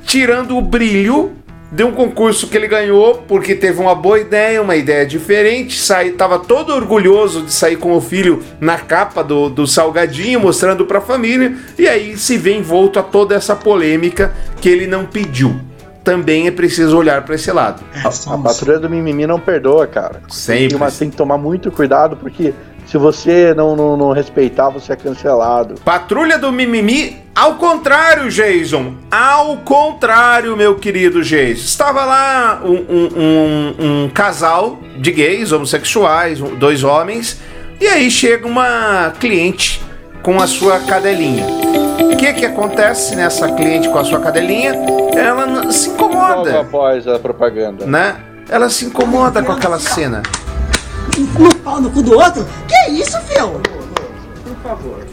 tirando o brilho de um concurso que ele ganhou porque teve uma boa ideia, uma ideia diferente, sai, tava todo orgulhoso de sair com o filho na capa do, do salgadinho, mostrando para a família, e aí se vê envolto a toda essa polêmica que ele não pediu. Também é preciso olhar para esse lado. A, a patrulha do mimimi não perdoa, cara. Sempre. Mas tem que tomar muito cuidado porque se você não, não, não, respeitar, você é cancelado. Patrulha do Mimimi, ao contrário, Jason. Ao contrário, meu querido Jason. Estava lá um, um, um, um casal de gays, homossexuais, dois homens, e aí chega uma cliente com a sua cadelinha. O que que acontece nessa cliente com a sua cadelinha? Ela se incomoda. Logo após a propaganda. Né? Ela se incomoda com aquela cena um pau no cu do outro? Que isso, fio? Por favor,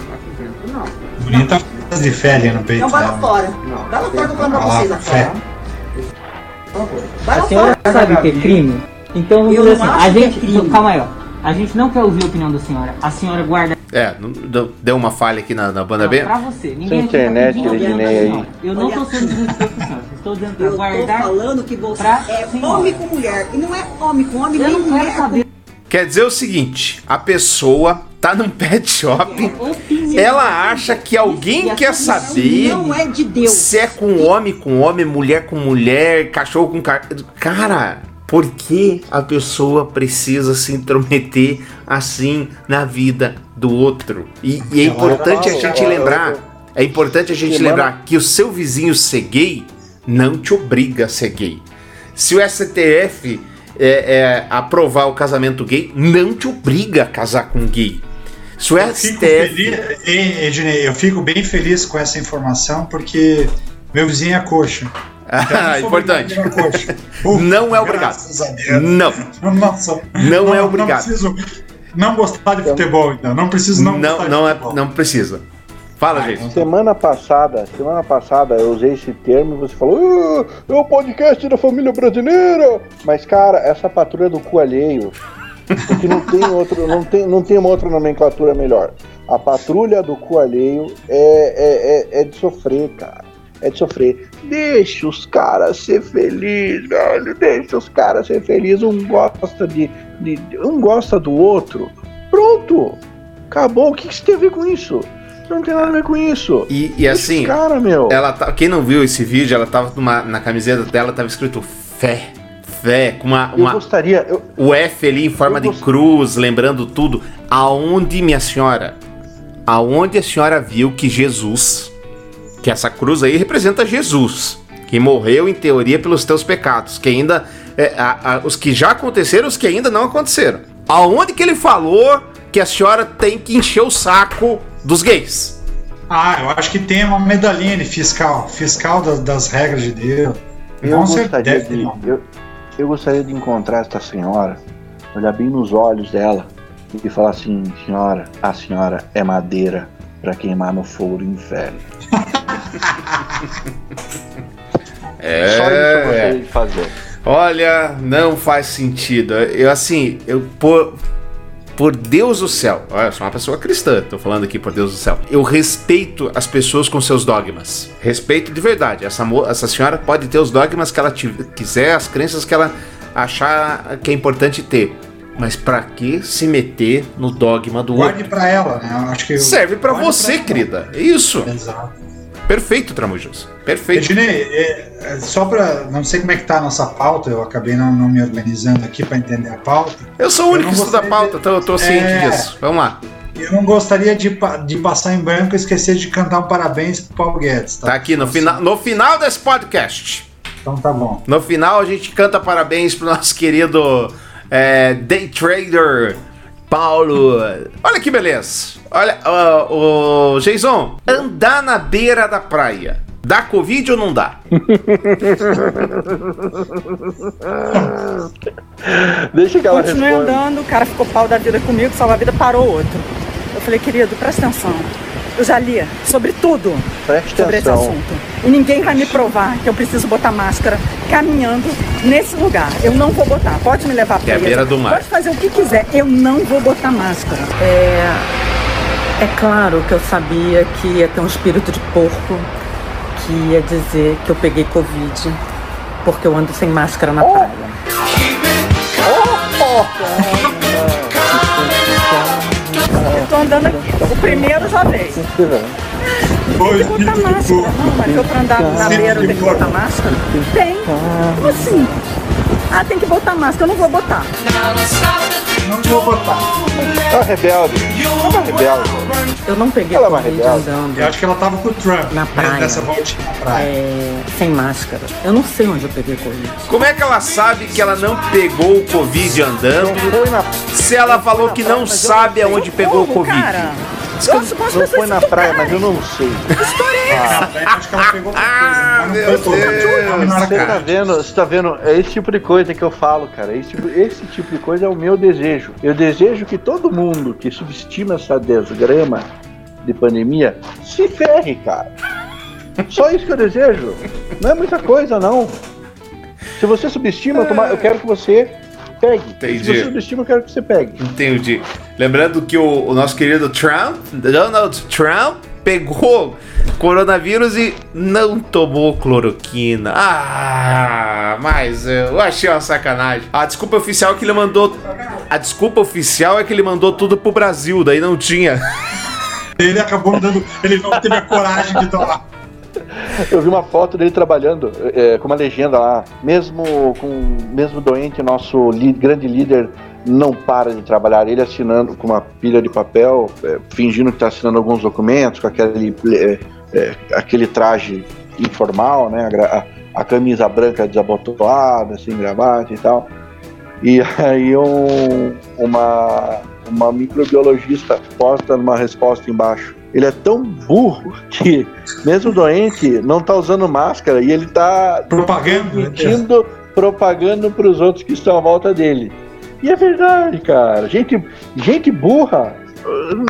não. Bonita de fé ali no peito. Não, vai lá fora. Vai lá fora que eu falo pra vocês lá fora. A senhora sabe o que é crime? Então vamos dizer assim, a gente. É calma aí, ó. A gente não quer ouvir a opinião da senhora. A senhora guarda. É, deu uma falha aqui na, na banda B? Pra você, ninguém Sua internet, Ednei aí. Eu não tô sendo desrespeitoso senhora. Estou dizendo pra eu guardar. Eu tô falando que você é homem com mulher. E não é homem com homem, eu nem não quero saber. Quer dizer o seguinte: a pessoa tá num pet shop, ela acha que alguém quer saber é se é com homem com homem, mulher com mulher, cachorro com cachorro. Cara, por que a pessoa precisa se intrometer assim na vida do outro? E, e é importante a gente lembrar, é importante a gente lembrar que o seu vizinho ser gay não te obriga a ser gay. Se o STF é, é, aprovar o casamento gay, não te obriga a casar com gay. Se o eu STF... Feliz, Ednei, eu fico bem feliz com essa informação porque meu vizinho é coxa. Ah, importante. não é obrigado. Não. Nossa, não, não é obrigado. Não preciso não gostar de futebol, então. Não preciso não, não, não é, não precisa. Fala, ah, gente. Semana passada, semana passada eu usei esse termo e você falou: ah, é o podcast da família brasileira. Mas, cara, essa patrulha do cu alheio, porque não tem outro, não tem, não tem uma outra nomenclatura melhor. A patrulha do cu alheio é, é, é, é de sofrer, cara. É de sofrer. Deixa os caras ser felizes, velho. Deixa os caras ser felizes. Um gosta de, de. Um gosta do outro. Pronto. Acabou. O que, que você tem a ver com isso? Não tem nada a ver com isso. E, e assim, cara, meu. ela tá, quem não viu esse vídeo, ela tava numa, na camiseta dela, tava escrito fé. Fé, com uma, uma Eu gostaria. Eu, o F ali em forma de gost- cruz, lembrando tudo. Aonde, minha senhora? Aonde a senhora viu que Jesus, que essa cruz aí representa Jesus, que morreu em teoria pelos teus pecados, que ainda. é, a- a- os que já aconteceram, os que ainda não aconteceram. Aonde que ele falou que a senhora tem que encher o saco dos gays? Ah, eu acho que tem uma medalhinha de fiscal, fiscal das, das regras de Deus. eu Com certeza, gostaria de. irmão. Eu, eu gostaria de encontrar esta senhora, olhar bem nos olhos dela e falar assim, senhora, a senhora é madeira para queimar no fogo do inferno. <laughs> É. Só isso eu gostaria de fazer. Olha, não faz sentido. Eu assim, eu por por Deus do céu. Olha, eu sou uma pessoa cristã, tô falando aqui por Deus do céu. Eu respeito as pessoas com seus dogmas. Respeito de verdade. Essa, mo- essa senhora pode ter os dogmas que ela quiser, as crenças que ela achar que é importante ter. Mas pra que se meter no dogma do Guarde outro? pra ela, né? Acho que Serve pra guarde você, ela. querida. É Isso. Exato. Perfeito, Tramujas. Perfeito. Ednei, é, é, só pra. Não sei como é que tá a nossa pauta, eu acabei não, não me organizando aqui pra entender a pauta. Eu sou o único que estuda a pauta, então eu tô ciente É. disso. Vamos lá. Eu não gostaria de, de passar em branco e esquecer de cantar um parabéns pro Paulo Guedes, tá? Tá aqui no final, no final desse podcast. Então tá bom. No final a gente canta parabéns pro nosso querido é, day trader Paulo. Olha que beleza. Olha, o Jason, andar na beira da praia. Dá Covid ou não dá? <laughs> Deixa que ela Continuei andando, o cara ficou pau da vida comigo, salva a vida, parou outro. Eu falei, querido, presta atenção. Eu já li sobre tudo Preste sobre esse atenção. assunto. E ninguém vai me provar que eu preciso botar máscara caminhando nesse lugar. Eu não vou botar. Pode me levar Que é a beira do mar. Pode fazer o que quiser. Eu não vou botar máscara. É, é claro que eu sabia que ia ter um espírito de porco que ia dizer que eu peguei Covid porque eu ando sem máscara na praia. Eu tô andando aqui. O primeiro já veio. Tem que botar máscara. Não, mas eu pra andar na beira tenho que botar máscara? Tem. Como assim? Ah, tem que botar máscara. Eu não vou botar. Não vou botar. Ela é rebelde. Ela é uma rebelde. Eu não peguei Ela é uma Covid rebelde. andando Eu acho que ela tava com o Trump na né, praia. nessa voltinha na praia. é, sem máscara. Eu não sei onde eu peguei Covid. Como é que ela sabe que ela não pegou o Covid andando? Na, Se ela falou que não sabe aonde pegou o Covid? cara? Que não pessoas foi na se praia, mas eu não sei. Ah, daí acho que ela pegou não meu hora Você tá vendo, você tá vendo, é esse tipo de coisa que eu falo, cara. Esse tipo, esse tipo de coisa é o meu desejo. Eu desejo que todo mundo que subestima essa desgrama de pandemia se ferre, cara. Só isso que eu desejo. Não é muita coisa, não. Se você subestima, eu toma- eu quero que você pegue. Entendi. Se você subestima, eu quero que você pegue. Entendi. Lembrando que o, o nosso querido Trump, Donald Trump, pegou coronavírus e não tomou cloroquina. Ah, mas eu achei uma sacanagem. A desculpa oficial é que ele mandou. A desculpa oficial é que ele mandou tudo pro Brasil, daí não tinha. Ele acabou dando. Ele não teve a coragem de tomar. Eu vi uma foto dele trabalhando é, com uma legenda lá. Mesmo com mesmo doente, nosso grande líder não para de trabalhar. Ele assinando com uma pilha de papel, é, fingindo que está assinando alguns documentos, com aquele, é, é, aquele traje informal, né? A, a- camisa branca desabotoada, sem gravata e tal. E aí um, uma, uma microbiologista posta numa resposta embaixo. Ele é tão burro que, mesmo doente, não tá usando máscara e ele tá Propaganda, né? mentindo, propagando para os outros que estão à volta dele. E é verdade, cara. Gente, gente burra,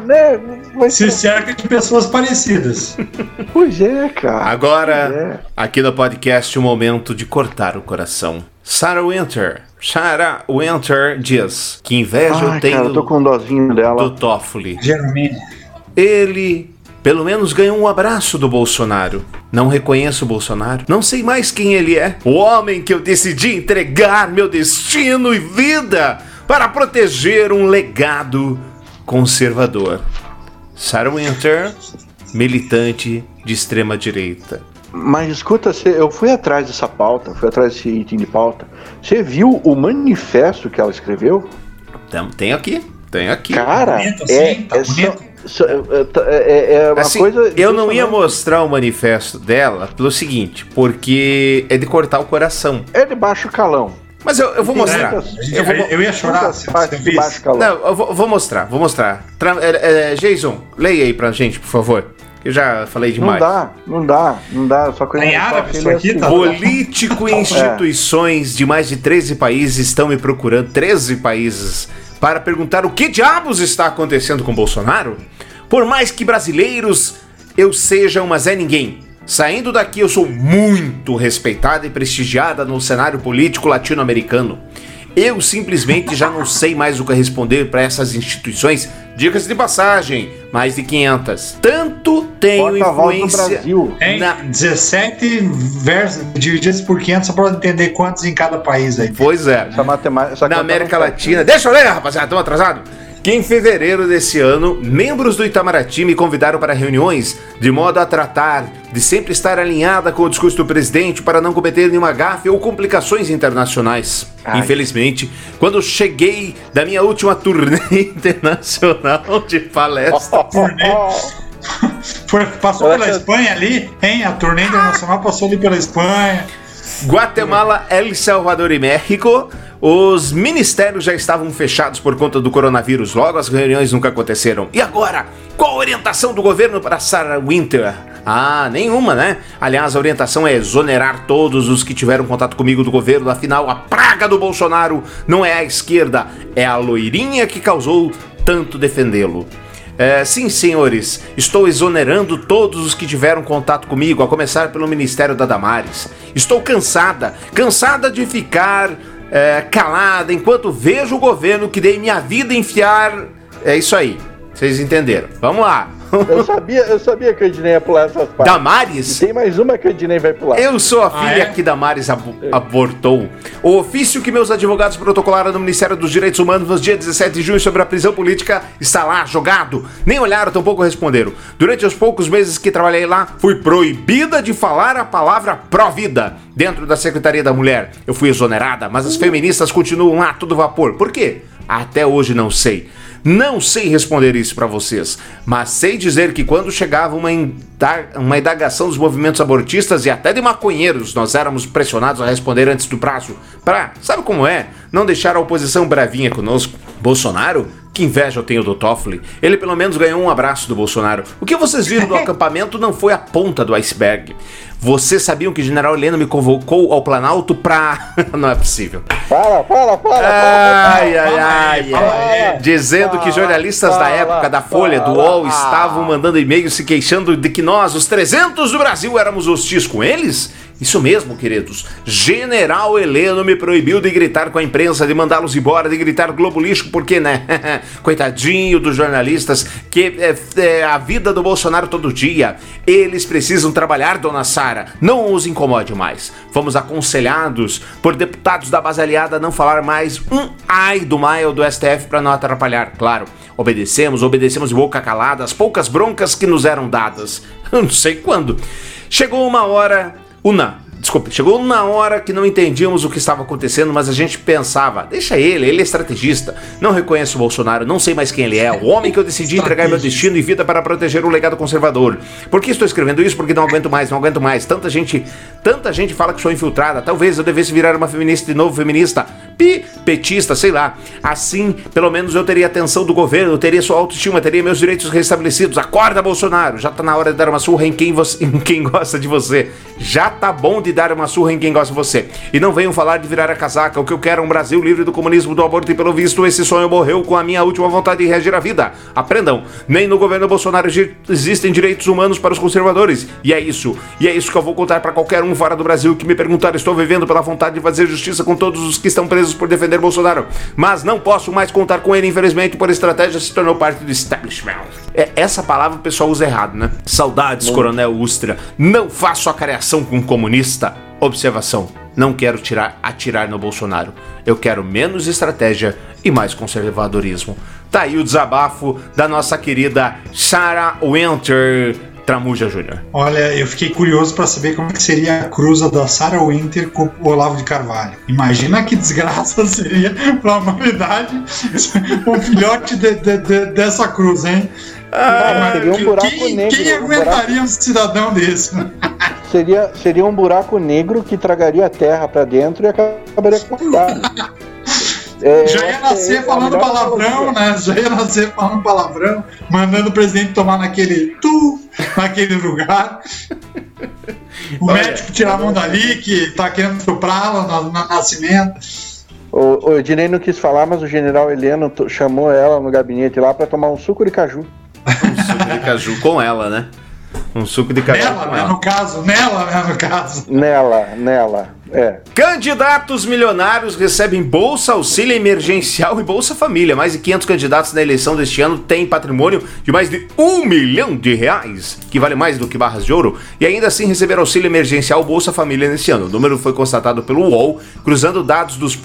né? Vai Se cerca de pessoas parecidas. <laughs> Pois é, cara. Agora, aqui no podcast, o momento de cortar o coração. Sarah Winter. Sarah Winter diz que inveja Ai, eu tenho cara, eu tô com um dozinho dela. do Toffoli. Geralmente. Ele, pelo menos, ganhou um abraço do Bolsonaro. Não reconheço o Bolsonaro. Não sei mais quem ele é. O homem que eu decidi entregar meu destino e vida para proteger um legado conservador. Sarah Winter, militante de extrema direita. Mas escuta, eu fui atrás dessa pauta, fui atrás desse item de pauta. Você viu o manifesto que ela escreveu? Tem, tem aqui, tem aqui. Cara, Bonito, é, assim, tá é, bonito. só- é- é- é uma Assim, coisa. eu não ia impressionante. mostrar o manifesto dela pelo seguinte, porque é de cortar o coração. É de baixo calão. Mas eu, eu vou mostrar. Eu, eu ia chorar se baixo calão. Não, eu vou, vou mostrar, vou mostrar. Tra é, é, Jason, leia aí pra gente, por favor. Eu já falei Não demais. dá, não dá, não dá. Só que Tá em árabe que isso ele é aqui, assim. tá? Político e instituições de mais de 13 países estão me procurando, 13 países, para perguntar o que diabos está acontecendo com Bolsonaro? Por mais que brasileiros eu seja uma Zé Ninguém. Saindo daqui, eu sou muito respeitada e prestigiada no cenário político latino-americano. Eu simplesmente já não sei mais o que responder para essas instituições. Dicas de passagem, mais de 500. Tanto tenho influência Brasil. Hein? na 17 versos divididos por 500 só pra entender quantos em cada país aí. Pois é. Essa matemática, essa na América. Latina. Deixa eu ler, rapaziada, tão atrasado. Que em fevereiro desse ano, membros do Itamaraty me convidaram para reuniões de modo a tratar de sempre estar alinhada com o discurso do presidente para não cometer nenhuma gafe ou complicações internacionais. Ai. Infelizmente, quando cheguei da minha última turnê <laughs> internacional de palestra, <laughs> Turnê. Foi- passou Olha pela que- Espanha ali, hein? A turnê internacional passou ali pela Espanha. Guatemala, El Salvador e México, os ministérios já estavam fechados por conta do coronavírus, logo as reuniões nunca aconteceram. E agora, qual a orientação do governo para Sarah Winter? Ah, nenhuma, né? Aliás, a orientação é exonerar todos os que tiveram contato comigo do governo, afinal, a praga do Bolsonaro não é a esquerda, é a loirinha que causou tanto defendê-lo. É, sim, senhores, estou exonerando todos os que tiveram contato comigo, a começar pelo Ministério da Damares. Estou cansada, cansada de ficar é, calada enquanto vejo o governo que dei minha vida enfiar. É isso aí, vocês entenderam. Vamos lá. Eu sabia, eu sabia que a Ednei ia pular essas partes. Damares? Tem mais uma que a Ednei vai pular. Eu sou a Ah, filha é? que Damares abo- abortou. O ofício que meus advogados protocolaram no Ministério dos Direitos Humanos no dia 17 de junho sobre a prisão política está lá, jogado. Nem olharam, tampouco responderam. Durante os poucos meses que trabalhei lá, fui proibida de falar a palavra pró-vida dentro da Secretaria da Mulher. Eu fui exonerada, mas as feministas continuam lá, todo vapor. Por quê? Até hoje não sei. Não sei responder isso pra vocês, mas sei dizer que quando chegava uma, uma indagação dos movimentos abortistas e até de maconheiros, nós éramos pressionados a responder antes do prazo. Pra, sabe como é? Não deixar a oposição bravinha conosco. Bolsonaro? Que inveja eu tenho do Toffoli. Ele pelo menos ganhou um abraço do Bolsonaro. O que vocês viram do <laughs> acampamento não foi a ponta do iceberg. Vocês sabiam que o general Heleno me convocou ao Planalto pra. <laughs> não é possível. Fala, fala, fala, Ai, ai, fala ai, ai. aí. Dizendo que jornalistas da fala, época da Folha, do fala. UOL, estavam mandando e-mails se queixando de que nós, os 300 do Brasil, éramos hostis com eles? Isso mesmo, queridos. General Heleno me proibiu de gritar com a imprensa, de mandá-los embora, de gritar Globo Lixo, porque, né? <laughs> Coitadinho dos jornalistas, que é, é a vida do Bolsonaro todo dia. Eles precisam trabalhar, dona Sara. Não os incomode mais. Fomos aconselhados por deputados da base aliada a não falar mais um ai do maio do STF para não atrapalhar, claro. Obedecemos, obedecemos de boca calada as poucas broncas que nos eram dadas. Eu <laughs> não sei quando. Chegou uma hora. Уна. Desculpe, chegou na hora que não entendíamos o que estava acontecendo, mas a gente pensava, deixa ele, ele é estrategista. Não reconheço o Bolsonaro, não sei mais quem ele é, o homem que eu decidi entregar meu destino e vida para proteger o legado conservador. Por que estou escrevendo isso? Porque não aguento mais, não aguento mais. Tanta gente, tanta gente fala que sou infiltrada. Talvez eu devesse virar uma feminista de novo feminista. Pi, petista, sei lá. Assim, pelo menos eu teria atenção do governo, teria sua autoestima, teria meus direitos restabelecidos. Acorda, Bolsonaro! Já tá na hora de dar uma surra em quem, você, <laughs> em quem gosta de você. Já tá bom de dar uma surra em quem gosta de você. E não venham falar de virar a casaca. O que eu quero é um Brasil livre do comunismo, do aborto e pelo visto esse sonho morreu com a minha última vontade de reagir à vida. Aprendam, nem no governo Bolsonaro existem direitos humanos para os conservadores. E é isso. E é isso que eu vou contar para qualquer um fora do Brasil que me perguntar. Estou vivendo pela vontade de fazer justiça com todos os que estão presos por defender Bolsonaro. Mas não posso mais contar com ele, infelizmente, por estratégia se tornou parte do establishment. É, essa palavra o pessoal usa errado, né? Saudades, Coronel Ustra. Não faço a careação com um comunista. Observação. Não quero tirar, atirar no Bolsonaro. Eu quero menos estratégia e mais conservadorismo. Tá aí o desabafo da nossa querida Sarah Winter Tramuja Júnior. Olha, eu fiquei curioso para saber como é seria a cruza da Sarah Winter com o Olavo de Carvalho. Imagina que desgraça <laughs> seria para a humanidade <laughs> um filhote de, de, de, dessa cruz, hein? Ah, seria um buraco quem, negro. Quem aguentaria um, um cidadão desse? <laughs> Seria, seria um buraco negro que tragaria a terra para dentro e acabaria com a. <laughs> É, já ia nascer falando palavrão, né? Já ia nascer falando palavrão, mandando o presidente tomar naquele tu, naquele lugar. O Olha, médico tirar a mão dali, que tá querendo estuprá-la no, no nascimento. O, o Ednei não quis falar, mas o general Heleno chamou ela no gabinete lá para tomar um suco de caju. Um suco de caju com ela, né? Um suco de caju nela, com né, ela. No caso, nela, né, no caso. Nela, nela. É. Candidatos milionários recebem Bolsa Auxílio Emergencial e Bolsa Família. Mais de 500 candidatos na eleição deste ano têm patrimônio de mais de um milhão de reais, que vale mais do que barras de ouro, e ainda assim receberam auxílio emergencial Bolsa Família neste ano. O número foi constatado pelo UOL, cruzando dados, dos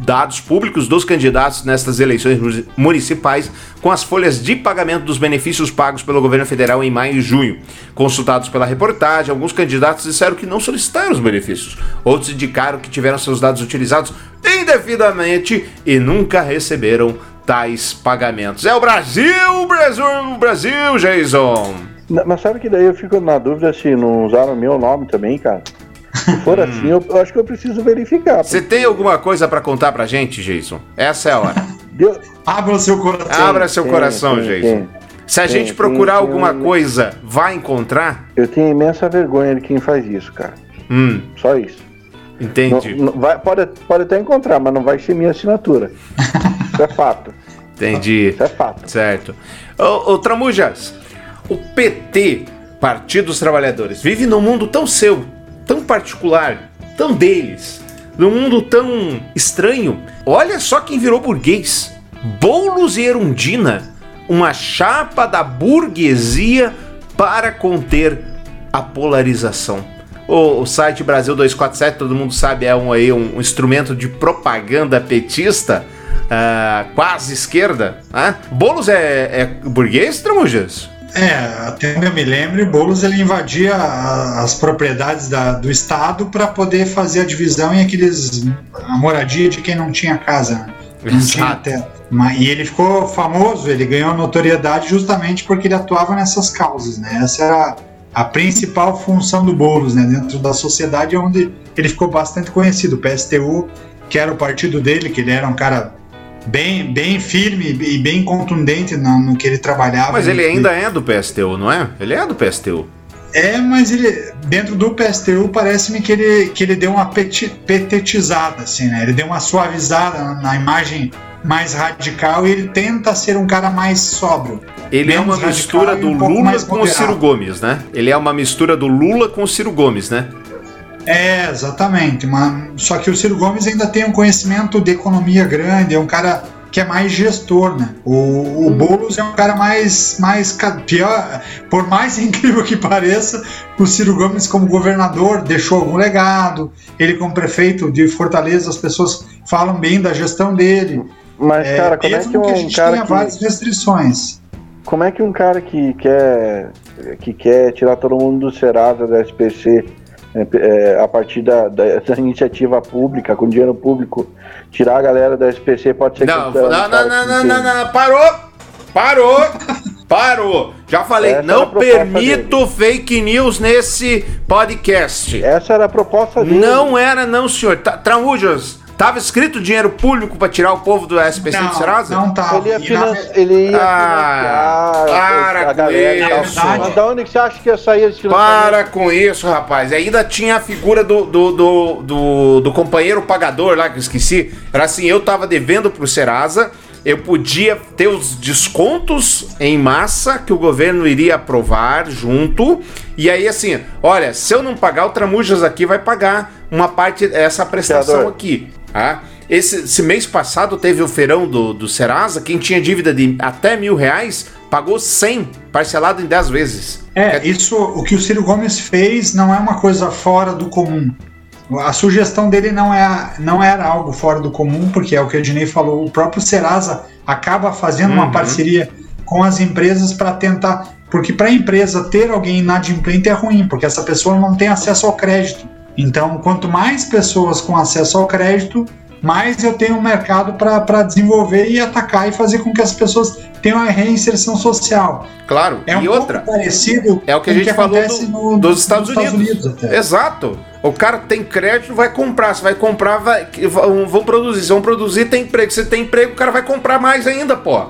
dados públicos dos candidatos nestas eleições municipais com as folhas de pagamento dos benefícios pagos pelo governo federal em maio e junho. Consultados pela reportagem, alguns candidatos disseram que não solicitaram os benefícios. Outros indicaram que tiveram seus dados utilizados indevidamente e nunca receberam tais pagamentos. É o Brasil, Brasil, Brasil, Jason! Mas sabe que daí eu fico na dúvida se não usaram meu nome também, cara. Se for <laughs> assim, eu, eu, acho que eu preciso verificar. Você tem alguma coisa para contar pra gente, Jason? Essa é a hora. <laughs> Deu... Abra seu coração. Abra seu tem, coração, tem, Jason. Tem. Se a gente procurar alguma coisa, vai encontrar? Eu tenho imensa vergonha de quem faz isso, cara. Hum. Só isso. Entendi. Não, não vai, pode, pode até encontrar, mas não vai ser minha assinatura. <laughs> isso é fato. Entendi. Isso é fato. Certo. Ô, ô Tramujas, o PT, Partido dos Trabalhadores, vive num mundo tão seu, tão particular, tão deles, num mundo tão estranho. Olha só quem virou burguês. Boulos e Erundina, uma chapa da burguesia para conter a polarização. O, o, site Brasil 247, todo mundo sabe, é um, aí, um, um instrumento de propaganda petista, uh, quase esquerda. Né? Boulos é, é burguês, Tramujas? É, até onde eu me lembro, Boulos ele invadia as propriedades da, do Estado para poder fazer a divisão em aqueles. a moradia de quem não tinha casa, não Exato. tinha teto. E ele ficou famoso, ele ganhou notoriedade justamente porque ele atuava nessas causas, né? Essa era a principal função do Boulos, né? Dentro da sociedade, onde ele ficou bastante conhecido. O PSTU, que era o partido dele, que ele era um cara bem, bem firme e bem contundente no, no que ele trabalhava. Mas ele ainda é do PSTU, não é? Ele é do PSTU. É, mas ele dentro do PSTU parece-me que ele, que ele deu uma peti, petetizada, assim, né? Ele deu uma suavizada na, na imagem mais radical e ele tenta ser um cara mais sóbrio. Ele é uma mistura do um Lula com o Ciro Gomes, né? Ele é uma mistura do Lula com o Ciro Gomes, né? É, exatamente. Mas, só que o Ciro Gomes ainda tem um conhecimento de economia grande, é um cara que é mais gestor, né? O, o Boulos é um cara mais, mais pior, por mais <laughs> incrível que pareça, o Ciro Gomes como governador deixou algum legado, ele como prefeito de Fortaleza, as pessoas falam bem da gestão dele. Mas, é, cara, como é que um que a gente cara tenha que... várias restrições. Como é que um cara que quer, que quer tirar todo mundo do Serasa, da SPC, é, é, a partir da, da, da, iniciativa pública, com dinheiro público, tirar a galera da SPC pode ser não. Não, não, não, não, não, não, não, parou! Parou! Parou! Já falei, Essa não permito dele. fake news nesse podcast. Essa era a proposta dele. Não era, não, senhor. Tramujas, Tava escrito dinheiro público para tirar o povo do SPC não, de Serasa? Não tava. Ele ia, finan... ele ia ah, para a galera. Isso. Mas da onde que você acha que ia sair esse Para com isso, rapaz. E ainda tinha a figura do, do, do, do, do companheiro pagador lá, que eu esqueci. Era assim, eu tava devendo pro Serasa, eu podia ter os descontos em massa que o governo iria aprovar junto. E aí, assim, olha, se eu não pagar, o Tramujas aqui vai pagar uma parte, essa prestação aqui. Tá? Esse, esse, mês passado teve o feirão do, do Serasa, quem tinha dívida de até mil reais pagou 100, parcelado em 10 vezes. É, isso, o que o Ciro Gomes fez não é uma coisa fora do comum. A sugestão dele não, é, não era algo fora do comum, porque é o que o Dinei falou, o próprio Serasa acaba fazendo Uhum. uma parceria com as empresas para tentar. Porque para a empresa ter alguém inadimplente é ruim, porque essa pessoa não tem acesso ao crédito. Então, quanto mais pessoas com acesso ao crédito, mais eu tenho um mercado para desenvolver e atacar e fazer com que as pessoas tenham a reinserção social. Claro, É um e outra. parecido É o que a gente falou acontece do- no- dos Estados Unidos. até. Exato. O cara tem crédito, vai comprar. Você vai comprar, vai, vão, produzir. Se vão produzir, tem emprego. Se tem emprego, o cara vai comprar mais ainda, pô.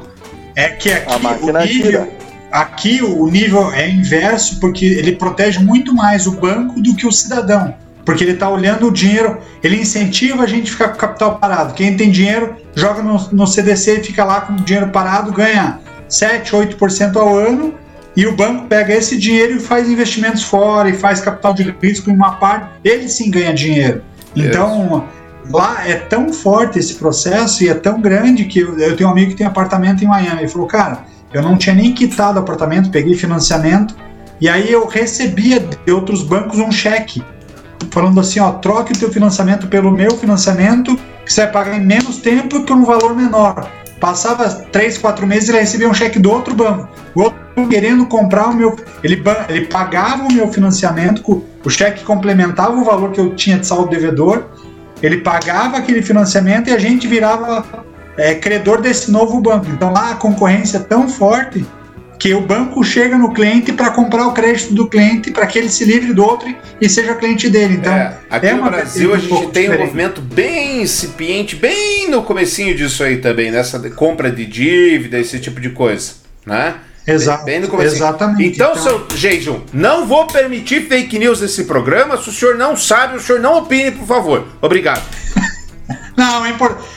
É que aqui A o nível, aqui o nível é inverso porque ele protege muito mais o banco do que o cidadão. Porque ele está olhando o dinheiro, ele incentiva a gente a ficar com o capital parado. Quem tem dinheiro joga no, no CDC e fica lá com o dinheiro parado, ganha 7, 8% ao ano. E o banco pega esse dinheiro e faz investimentos fora e faz capital de risco em uma parte. Ele sim ganha dinheiro. Então, lá é tão forte esse processo e é tão grande que eu, eu tenho um amigo que tem apartamento em Miami. Ele falou, cara, eu não tinha nem quitado o apartamento, peguei financiamento e aí eu recebia de outros bancos um cheque falando assim, ó, troque o teu financiamento pelo meu financiamento, que você vai pagar em menos tempo e por um valor menor. Passava três, quatro meses ele recebia um cheque do outro banco. O outro querendo comprar o meu. Ele, ele pagava o meu financiamento, o cheque complementava o valor que eu tinha de saldo devedor, ele pagava aquele financiamento e a gente virava é, credor desse novo banco. Então lá a concorrência é tão forte que o banco chega no cliente para comprar o crédito do cliente para que ele se livre do outro e seja cliente dele. Então, É, aqui é no uma Brasil a um gente tem um diferente. movimento bem incipiente, bem no comecinho disso aí também, nessa compra de dívida, esse tipo de coisa, né? Exato, Bem exatamente. Então, Então- seu Jason, não vou permitir fake news nesse programa. Se o senhor não sabe, o senhor não opine, por favor. Obrigado. <laughs> Não, é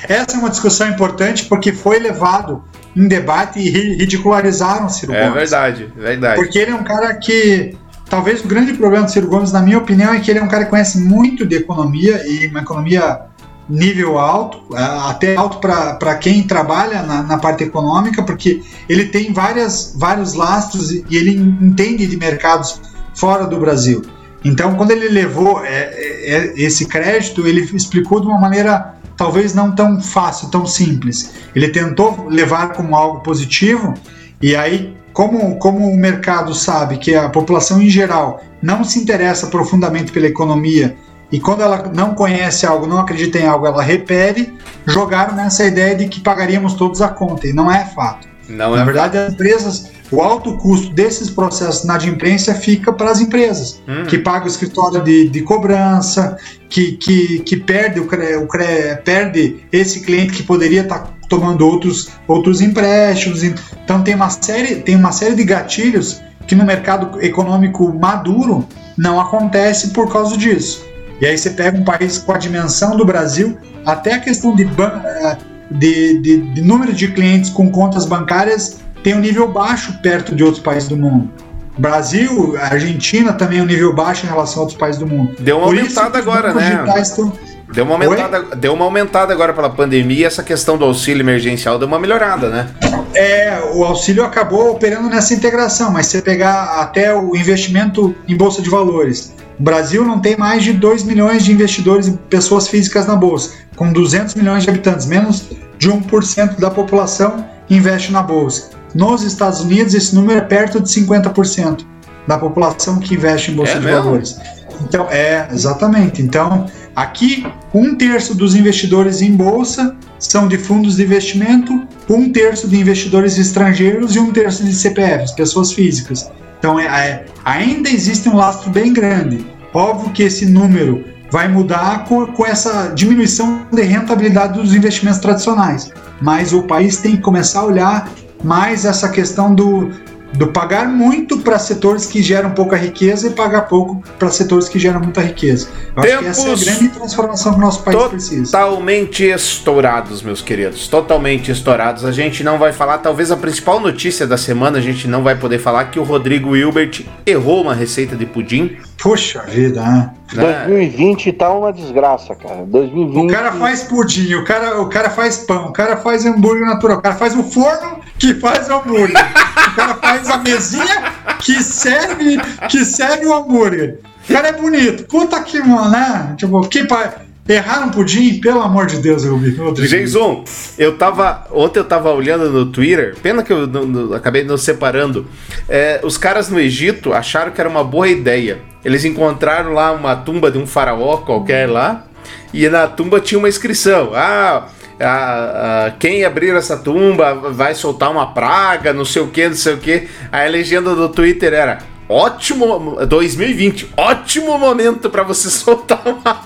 essa é uma discussão importante porque foi levado em debate e ri- ridicularizaram o Ciro É Gomes. verdade, verdade. Porque ele é um cara que. Talvez o grande problema do Ciro Gomes, na minha opinião, é que ele é um cara que conhece muito de economia e uma economia nível alto, a- até alto para quem trabalha na, na parte econômica, porque ele tem várias, vários lastros e e ele entende de mercados fora do Brasil. Então, quando ele levou é, é, é, esse crédito, ele explicou de uma maneira talvez não tão fácil, tão simples. Ele tentou levar como algo positivo e aí, como, como o mercado sabe que a população em geral não se interessa profundamente pela economia e quando ela não conhece algo, não acredita em algo, ela repele, jogaram nessa ideia de que pagaríamos todos a conta, e não é fato. Não Na é verdade, as empresas, o alto custo desses processos na adimplência fica para as empresas, Hum. que pagam o escritório de, de cobrança, que, que, que perde, o, cre- o cre- perde esse cliente que poderia estar tomando outros, outros empréstimos. Então tem uma, série, tem uma série de gatilhos que no mercado econômico maduro não acontece por causa disso. E aí você pega um país com a dimensão do Brasil, até a questão de, eh, de, de, de número de clientes com contas bancárias tem um nível baixo perto de outros países do mundo. Brasil, Argentina também é um nível baixo em relação a outros países do mundo. Deu uma Por aumentada agora, né? estão- Deu uma aumentada, deu uma aumentada agora pela pandemia, e essa questão do auxílio emergencial deu uma melhorada, né? É, o auxílio acabou operando nessa integração, mas se você pegar até o investimento em bolsa de valores, o Brasil não tem mais de 2 milhões de investidores e pessoas físicas na bolsa, com 200 milhões de habitantes, menos de 1% da população investe na bolsa. Nos Estados Unidos, esse número é perto de 50% da população que investe em bolsa É de mesmo? valores. Então, é, exatamente. Então, aqui, um terço dos investidores em bolsa são de fundos de investimento, um terço de investidores estrangeiros e um terço de CPFs, pessoas físicas. Então, é, é, ainda existe um lastro bem grande. Óbvio que esse número vai mudar com, com essa diminuição de rentabilidade dos investimentos tradicionais. Mas o país tem que começar a olhar mais essa questão do, do pagar muito para setores que geram pouca riqueza e pagar pouco para setores que geram muita riqueza. Eu acho que essa é a Tempos grande transformação que o nosso país precisa. Totalmente estourados, meus queridos. Totalmente estourados. A gente não vai falar, talvez a principal notícia da semana, a gente não vai poder falar que o Rodrigo Hilbert errou uma receita de pudim. Poxa vida, né? 2020 tá uma desgraça, cara. 2020. O cara faz pudim, o cara, o cara faz pão, o cara faz hambúrguer natural, o cara faz o forno que faz hambúrguer, o cara faz a mesinha que serve, que serve o hambúrguer. O cara é bonito. Puta que, mano, né? Tipo, que pai. Erraram pudim, pelo amor de Deus, eu vi. Jason, eu tava. Ontem eu tava olhando no Twitter, pena que eu não- não- acabei nos separando. É, os caras no Egito acharam que era uma boa ideia. Eles encontraram lá uma tumba de um faraó qualquer lá, e na tumba tinha uma inscrição. Ah. a- a- quem abrir essa tumba vai soltar uma praga, não sei o que, não sei o que. Aí a legenda do Twitter era: ótimo 2020, ótimo momento pra você <laughs> soltar uma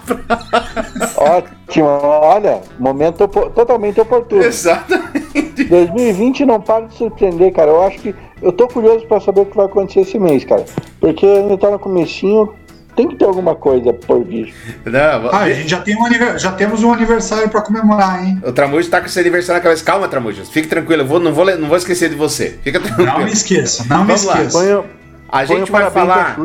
Ótimo, olha, momento totalmente oportuno. Exatamente. 2020 não para de surpreender, cara. Eu acho que. Eu tô curioso pra saber o que vai acontecer esse mês, cara. Porque ainda tá no comecinho, tem que ter alguma coisa por vir. Não, Ah, a gente já, tem um aniver- já temos um aniversário pra comemorar, hein? O Tramujo tá com esse aniversário na cabeça. Calma, Tramujo. Fique tranquilo. Eu vou, não, vou, não vou esquecer de você. Fica tranquilo. Não me esqueça, não me Vamos lá. esqueça. A gente vai falar.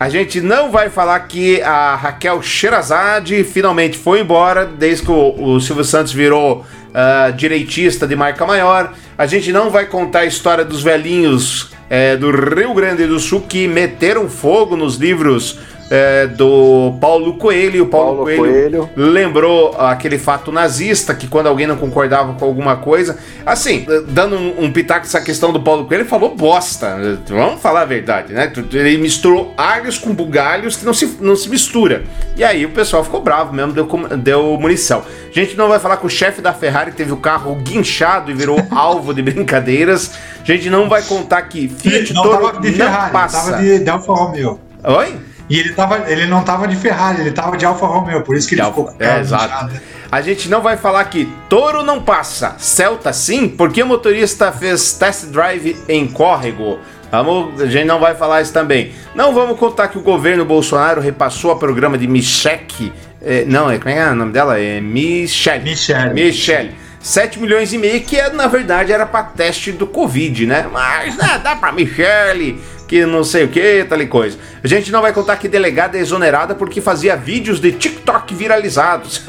A gente não vai falar que a Raquel Sherazade finalmente foi embora desde que o, o Silvio Santos virou ah, direitista de marca maior. A gente não vai contar a história dos velhinhos eh, do Rio Grande do Sul que meteram fogo nos livros eh, do Paulo Coelho. O Paulo, Paulo Coelho, Coelho. lembrou aquele fato nazista que quando alguém não concordava com alguma coisa, assim, dando um, um pitaco nessa questão do Paulo Coelho, ele falou bosta. Vamos falar a verdade, né? Ele misturou alhos com bugalhos que não se, não se mistura. E aí o pessoal ficou bravo mesmo, deu, com- deu munição. A gente não vai falar que o chefe da Ferrari teve o carro guinchado e virou <laughs> alvo de brincadeiras. A gente não vai contar que Fiat não Toro tava de não Ferrari, passa. tava de, de Alfa Romeo. Oi? E ele, tava, ele não tava de Ferrari, ele tava de Alfa Romeo, por isso que ele ficou com É, exato. A gente não vai falar que Toro não passa, Celta sim, porque o motorista fez test drive em córrego. Vamos, a gente não vai falar isso também. Não vamos contar que o governo Bolsonaro repassou a programa de Michele. é, não, é, como é é o nome dela? É Michele. Michele. Michele. 7 milhões e meio, que é, na verdade era para teste do Covid, né? Mas né, dá para Michele, que não sei o que, tal e coisa. A gente não vai contar que delegada é exonerada porque fazia vídeos de TikTok viralizados.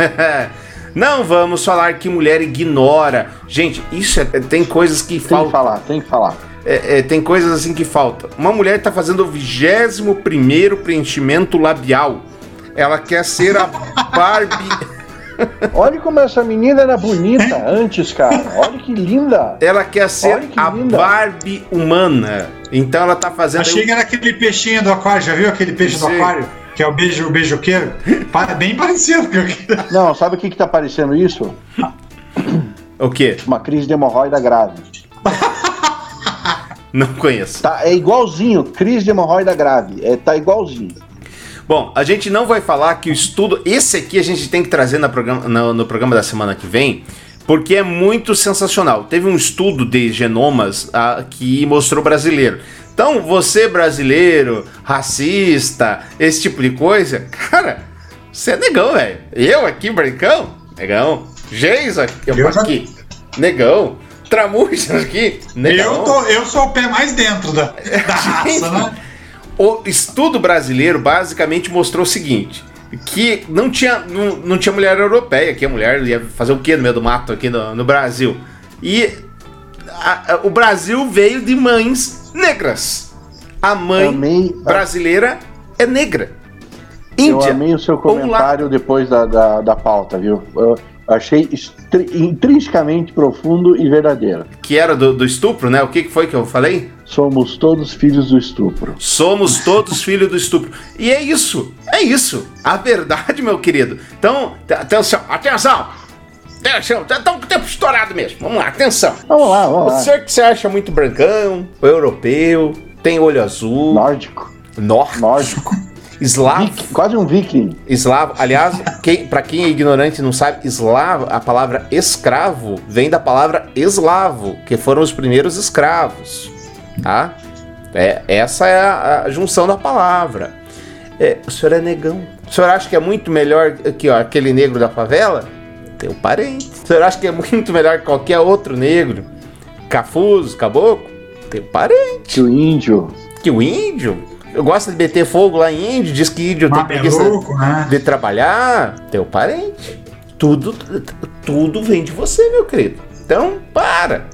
<laughs> não vamos falar que mulher ignora. Gente, isso é- tem coisas que Tem que faltam. falar, tem que falar. É, é, tem coisas assim que faltam. Uma mulher tá fazendo o 21 primeiro preenchimento labial. Ela quer ser a Barbie. <laughs> Olha como essa menina era bonita <laughs> antes, cara. Olha que linda. Ela quer ser que a linda. Barbie humana. Então ela tá fazendo. Achei que era aquele peixinho do aquário, já viu aquele peixe do Sim. aquário? Que é o beijo, o beijoqueiro? Bem parecido com aquele. Não, sabe o que, que tá parecendo isso? O quê? Uma crise de hemorroida grave. <laughs> Não conheço. Tá, é igualzinho, crise de hemorroida grave. É, tá igualzinho. Bom, a gente não vai falar que o estudo. Esse aqui a gente tem que trazer na programa- no, no programa da semana que vem, porque é muito sensacional. Teve um estudo de genomas ah, que mostrou brasileiro. Então, você brasileiro, racista, esse tipo de coisa, cara, você é negão, velho. Eu aqui, brancão, negão. Geis aqui, eu Eu já- aqui, negão. Tramujas aqui, negão. Eu, tô, eu sou o pé mais dentro da, da <laughs> raça, né? O estudo brasileiro basicamente mostrou o seguinte: que não tinha, não, não tinha mulher europeia, que a mulher ia fazer o quê no meio do mato aqui no, no Brasil? E a- a- o Brasil veio de mães negras. A mãe Amei. brasileira é negra. Eu Índia. amei o seu comentário depois da, da, da pauta, viu? Eu achei intrinsecamente profundo e verdadeiro. Que era do, do estupro, né? O que, foi que eu falei? Somos todos filhos do estupro. Somos todos <laughs> filhos do estupro. E é isso, é isso. A verdade, meu querido. Então, atenção, atenção! Atenção, estamos com o tempo estourado mesmo. Vamos lá, atenção. Vamos lá, vamos lá. Você que você acha muito brancão, europeu, tem olho azul, Nórdico. nórdico, Nórdico. Eslavo. Quase um viking. Eslavo, aliás, quem, para quem é ignorante e não sabe, eslavo, a palavra escravo vem da palavra eslavo, que foram os primeiros escravos, tá? É, essa é a, a junção da palavra. É, o senhor é negão. O senhor acha que é muito melhor que ó, aquele negro da favela? Teu parente. O senhor acha que é muito melhor que qualquer outro negro? Cafuso, caboclo? Teu parente. Que o índio. Que o índio? Eu gosto de meter fogo lá em índio, diz que índio tem preguiça Mameluco, né? de trabalhar, teu parente. Tudo, tudo vem de você, meu querido. Então, para.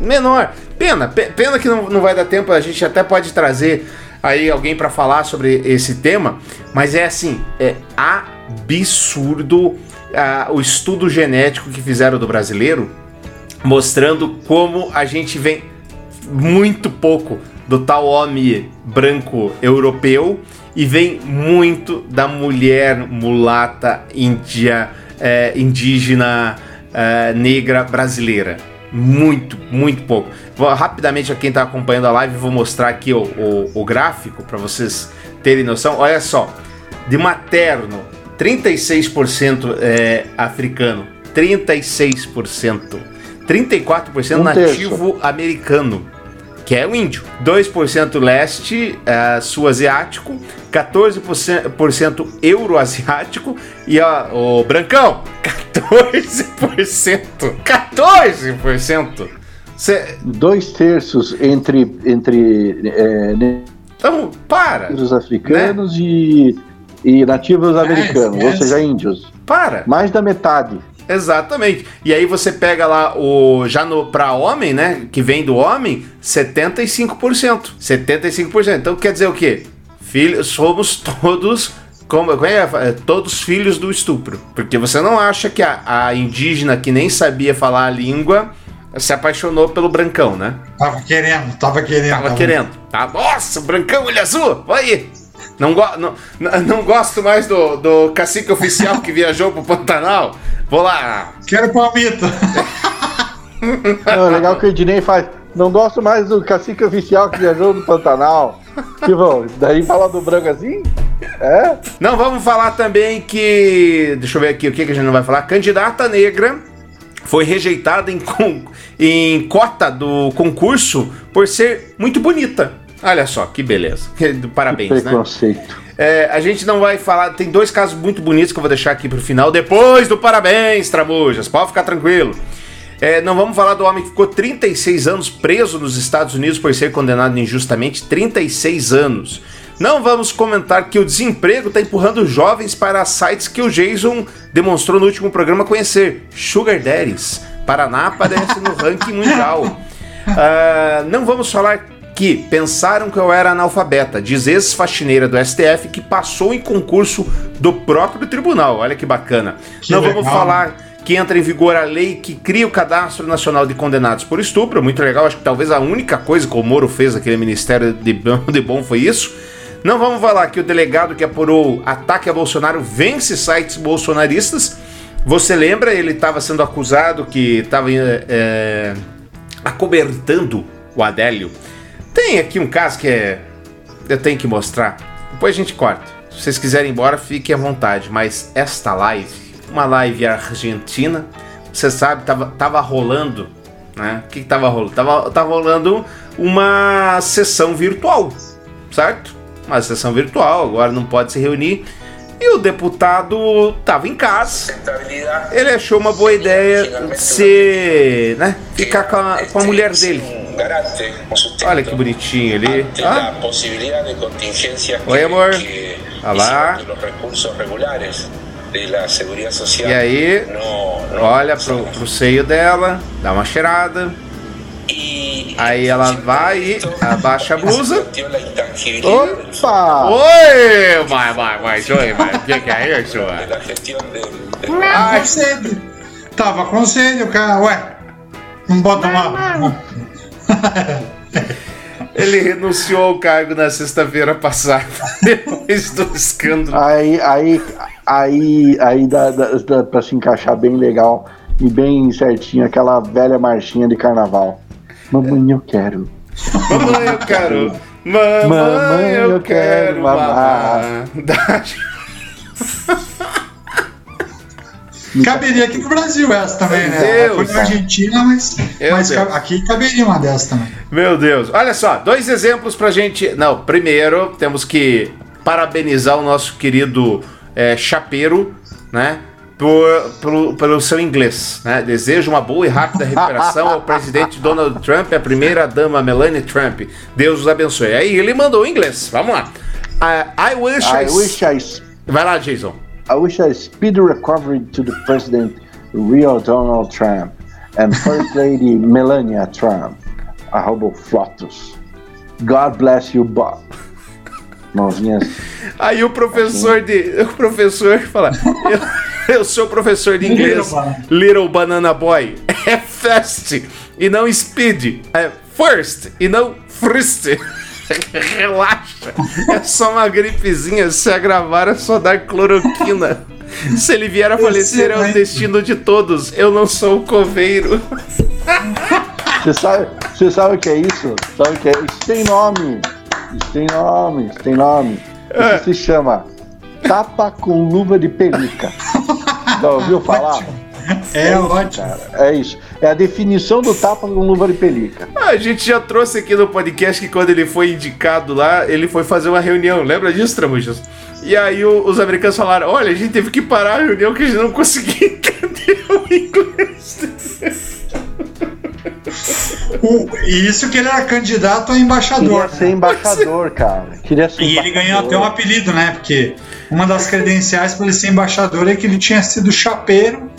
Menor. Pena, pe- pena que não, não vai dar tempo, a gente até pode trazer aí alguém para falar sobre esse tema, mas é assim, é absurdo uh, o estudo genético que fizeram do brasileiro, mostrando como a gente vem muito pouco do tal homem branco europeu e vem muito da mulher mulata índia, é, indígena, é, negra brasileira. Muito, muito pouco. Vou, rapidamente, a quem está acompanhando a live, vou mostrar aqui o, o, o gráfico para vocês terem noção. Olha só, de materno, 36% é africano, 36%, 34% um nativo terço. americano que é o índio. 2% leste, uh, sul-asiático, 14% euroasiático e ó, o brancão, <laughs> 14%. 14%! Cê... Dois terços entre. entre é, então, para! Os africanos né? e, e nativos americanos, é, ou seja, índios. Para! Mais da metade. Exatamente. E aí você pega lá o já no para homem, né, que vem do homem, 75%. 75%. Então quer dizer o quê? Filhos, somos todos como, como é, é, todos filhos do estupro. Porque você não acha que a, a indígena que nem sabia falar a língua se apaixonou pelo brancão, né? Tava querendo, tava querendo. Tava, tava querendo. Tá, nossa, brancão, olho azul, olha aí. Não, go não, não gosto mais do, do cacique oficial que viajou pro Pantanal. Vou lá. Quero palmito. <laughs> Não, legal que o Ednei faz. Não gosto mais do cacique oficial que viajou no Pantanal. Que bom, daí fala do branco assim? É? Não, vamos falar também que. Deixa eu ver aqui o que, que a gente não vai falar. Candidata negra foi rejeitada em, em cota do concurso por ser muito bonita. Olha só, que beleza. <laughs> Parabéns, que preconceito. né? É, a gente não vai falar. Tem dois casos muito bonitos que eu vou deixar aqui pro final. Depois do parabéns, Tramujas. Pode ficar tranquilo. É, não vamos falar do homem que ficou 36 anos preso nos Estados Unidos por ser condenado injustamente 36 anos. Não vamos comentar que o desemprego está empurrando jovens para sites que o Jason demonstrou no último programa conhecer. Sugar Daddies. Paraná aparece no ranking mundial. Uh, <laughs> não vamos falar que pensaram que eu era analfabeta, diz ex-faxineira do STF que passou em concurso do próprio tribunal. Olha que bacana. Que Não legal. vamos falar que entra em vigor a lei que cria o Cadastro Nacional de Condenados por Estupro. Muito legal, acho que talvez a única coisa que o Moro fez aquele Ministério de, de Bom foi isso. Não vamos falar que o delegado que apurou ataque a Bolsonaro vence sites bolsonaristas. Você lembra? Ele estava sendo acusado que estava é, acobertando o Adélio tem aqui um caso que é. Eu tenho que mostrar. Depois a gente corta. Se vocês quiserem ir embora, fiquem à vontade. Mas esta live, uma live argentina, você sabe, tava, tava rolando. Né? O que, que tava rolando? Tava, tava rolando uma sessão virtual, certo? Uma sessão virtual, agora não pode se reunir. E o deputado estava em casa. Ele achou uma boa ideia se, né, ficar com a, com a mulher dele. Olha que bonitinho ali. Ah. Oi, amor. Olha lá. E aí, olha pro, pro seio dela, dá uma cheirada. Aí ela vai e abaixa a blusa. Opa! Oi! Vai, vai, vai, oi, vai. O que, que é isso? Ai, sede. Tava com sede, o cara, ué. Não bota uma. <laughs> Ele renunciou ao cargo na sexta-feira passada, <laughs> depois do escândalo. Aí, aí, aí, aí dá, dá, dá pra se encaixar bem legal e bem certinho aquela velha marchinha de carnaval. Mamãe, eu quero. Mamãe, eu quero. Mamãe, Mamãe eu, quero mamar. <laughs> Caberia aqui pro Brasil essa também, né? Deus. Foi na Argentina, mas, mas aqui caberia uma dessas também. Meu Deus. Olha só, dois exemplos pra gente. Não, primeiro temos que parabenizar o nosso querido é, chapeiro, né? Por, pelo, pelo seu inglês. Né? Desejo uma boa e rápida <laughs> recuperação ao presidente Donald Trump e à primeira dama Melania Trump. Deus os abençoe. Aí ele mandou em inglês. Vamos lá. Uh, I wish I, I wish I... Vai lá, Jason. I wish a speedy recovery to the President real Donald Trump and First <laughs> Lady Melania Trump. Arroba Flotus. God bless you, Bob. Mãozinhas. Aí o professor de. O professor fala. Eu, eu sou professor de inglês. Little Banana Boy. É fast e não speed. É first e não first. Relaxa. É só uma gripezinha. Se agravar é só dar cloroquina. Se ele vier a falecer, é o destino de todos. Eu não sou o coveiro. Você sabe, você sabe o que é isso? Sabe o que é? Isso tem nome. Isso tem nome, isso tem nome. Isso se chama tapa com luva de pelica. Já ouviu falar? É, isso, ótimo. Cara, é isso. É a definição do tapa com luva de pelica. Ah, a gente já trouxe aqui no podcast que quando ele foi indicado lá, ele foi fazer uma reunião. Lembra disso, Tramujas? E aí o, os americanos falaram: olha, a gente teve que parar a reunião que a gente não conseguia entender o inglês. O, e isso que ele era candidato a embaixador. Queria ser embaixador, cara. Queria ser E ele ganhou até um apelido, né? Porque uma das credenciais para ele ser embaixador é que ele tinha sido chapeiro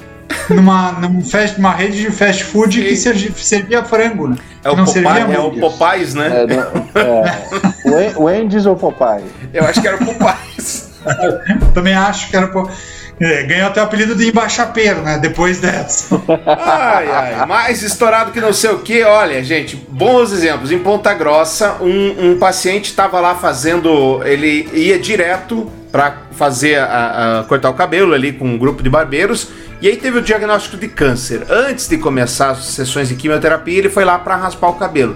numa, num fast, numa rede de fast food que servia, servia frango, né? É o, não Popeye, servia é o. Popeyes, né? É, não, é, <laughs> Wen- Wendy's ou Popeye? Eu acho que era o Popeyes. <laughs> Também acho que era. pô- é, ganhou até o apelido de embaixapeiro, né? Depois dessa. Ai, ai, mais estourado que não sei o que. Olha, gente, bons exemplos. Em Ponta Grossa, um, um paciente estava lá fazendo. Ele ia direto para fazer a, a- cortar o cabelo ali com um grupo de barbeiros. E aí teve o diagnóstico de câncer. Antes de começar as sessões de quimioterapia, ele foi lá para raspar o cabelo.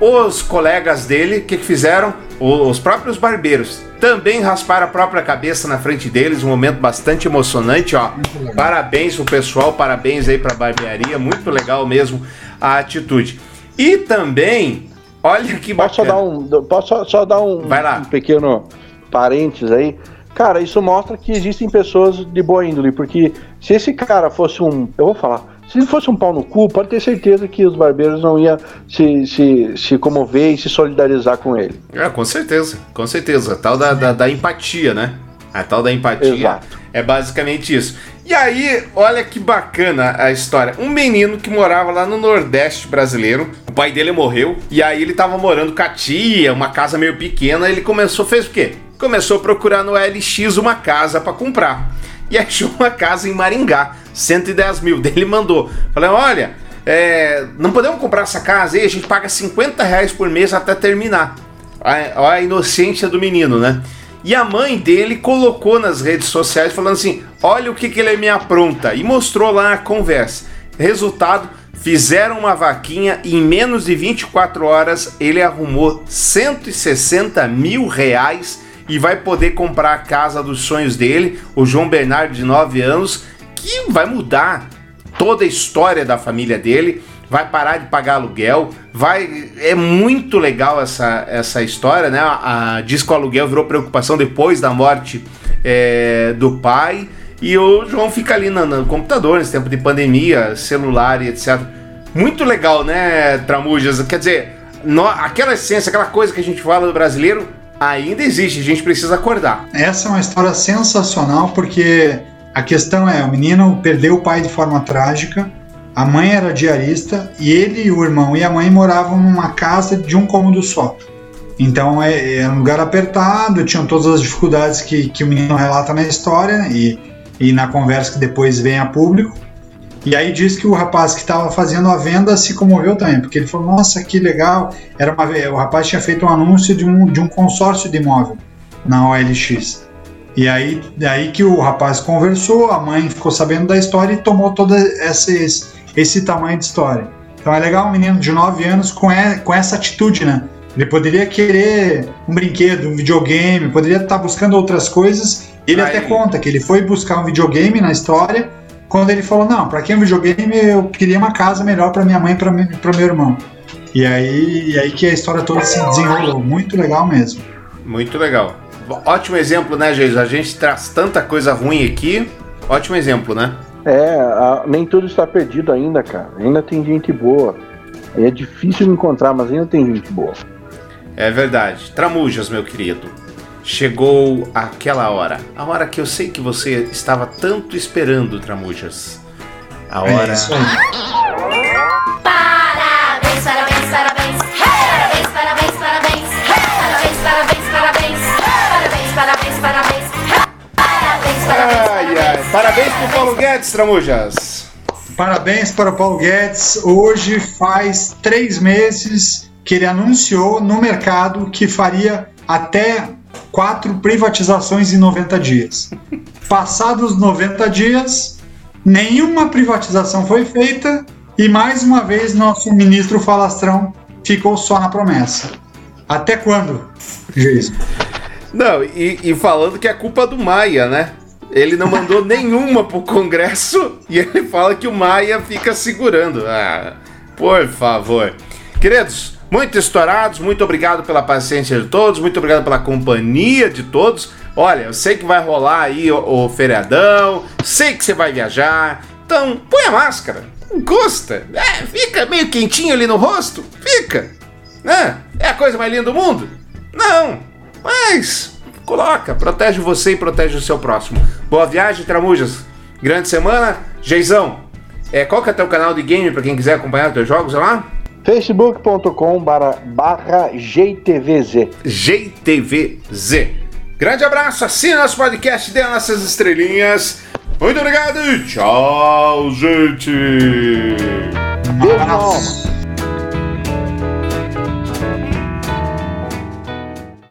Os colegas dele, o que, que fizeram? Os próprios barbeiros também rasparam a própria cabeça na frente deles, um momento bastante emocionante, ó. Parabéns pro pessoal, parabéns aí pra barbearia, muito legal mesmo a atitude. E também, olha que Posso só bacana. dar um, posso só, só dar um, Vai lá. um pequeno parênteses aí? Cara, isso mostra que existem pessoas de boa índole, porque se esse cara fosse um. Eu vou falar. Se ele fosse um pau no cu, pode ter certeza que os barbeiros não iam se, se, se comover e se solidarizar com ele. É, com certeza, com certeza. Tal da, da, da empatia, né? A tal da empatia Exato. é basicamente isso. E aí, olha que bacana a história. Um menino que morava lá no Nordeste brasileiro, o pai dele morreu, e aí ele tava morando com a tia, uma casa meio pequena, ele começou, fez o quê? Começou a procurar no LX uma casa pra comprar. E achou uma casa em Maringá, 110 mil. Daí <laughs> ele mandou. Falei, olha, é, não podemos comprar essa casa aí, a gente paga 50 reais por mês até terminar. A, a inocência do menino, né? E a mãe dele colocou nas redes sociais falando assim: olha o que, que ele me apronta. E mostrou lá a conversa. Resultado: fizeram uma vaquinha e em menos de 24 horas ele arrumou 160 mil reais e vai poder comprar a casa dos sonhos dele, o João Bernardo, de 9 anos, que vai mudar toda a história da família dele, vai parar de pagar aluguel, vai é muito legal essa, essa história, né? A, a- diz que o aluguel virou preocupação depois da morte é, do pai e o João fica ali no, no computador nesse tempo de pandemia, celular e etc. Muito legal, né, Tramujas? Quer dizer, nó- aquela essência, aquela coisa que a gente fala do brasileiro ainda existe, a gente precisa acordar. Essa é uma história sensacional porque a questão é: o menino perdeu o pai de forma trágica, a mãe era diarista e ele, o irmão e a mãe moravam numa casa de um cômodo só. Então é, é um lugar apertado, tinham todas as dificuldades que, que o menino relata na história e, e na conversa que depois vem a público. E aí diz que o rapaz que estava fazendo a venda se comoveu também, porque ele falou: Nossa, que legal! Era uma, o rapaz tinha feito um anúncio de um, de um consórcio de imóvel na OLX. E aí, daí que o rapaz conversou, a mãe ficou sabendo da história e tomou todo esse, esse tamanho de história. Então é legal um menino de 9 anos com, e- com essa atitude, né? Ele poderia querer um brinquedo, um videogame, poderia estar buscando outras coisas. Ele até conta que ele foi buscar um videogame na história, quando ele falou: Não, para que um videogame? Eu queria uma casa melhor para minha mãe e para meu irmão. E aí, e aí que a história toda se desenrolou. Muito legal mesmo. Muito legal. Ótimo exemplo, né, Jesus? A gente traz tanta coisa ruim aqui. Ótimo exemplo, né? É, a- nem tudo está perdido ainda, cara. Ainda tem gente boa. É difícil encontrar, mas ainda tem gente boa. É verdade. Tramujas, meu querido. Chegou aquela hora, a hora que eu sei que você estava tanto esperando, Tramujas. A hora. É isso aí. Parabéns, parabéns, parabéns. Parabéns, parabéns, parabéns. Parabéns, parabéns, parabéns. Parabéns, parabéns, parabéns. Parabéns, parabéns. Ai, ai. Paulo Guedes, Tramujas. Parabéns para o Paulo Guedes. Hoje faz três meses que ele anunciou no mercado que faria até quatro privatizações em 90 dias. Passados 90 dias, nenhuma privatização foi feita e mais uma vez nosso ministro Falastrão ficou só na promessa. Até quando, Jason? Não, e, e falando que é culpa do Maia, né? Ele não mandou nenhuma pro Congresso e ele fala que o Maia fica segurando. Ah, por favor. Queridos, muito estourados, muito obrigado pela paciência de todos, muito obrigado pela companhia de todos. Olha, eu sei que vai rolar aí o, o feriadão, sei que você vai viajar, então põe a máscara, não custa, é, fica meio quentinho ali no rosto, fica, né? É a coisa mais linda do mundo? Não, mas coloca, protege você e protege o seu próximo. Boa viagem, Tramujas, grande semana, Geizão, é, qual que é teu canal de game para quem quiser acompanhar os teus jogos lá? facebook.com barra GTVZ. GTVZ. Grande abraço, assina nosso podcast, dê nossas estrelinhas. Muito obrigado e tchau, gente. Beijo.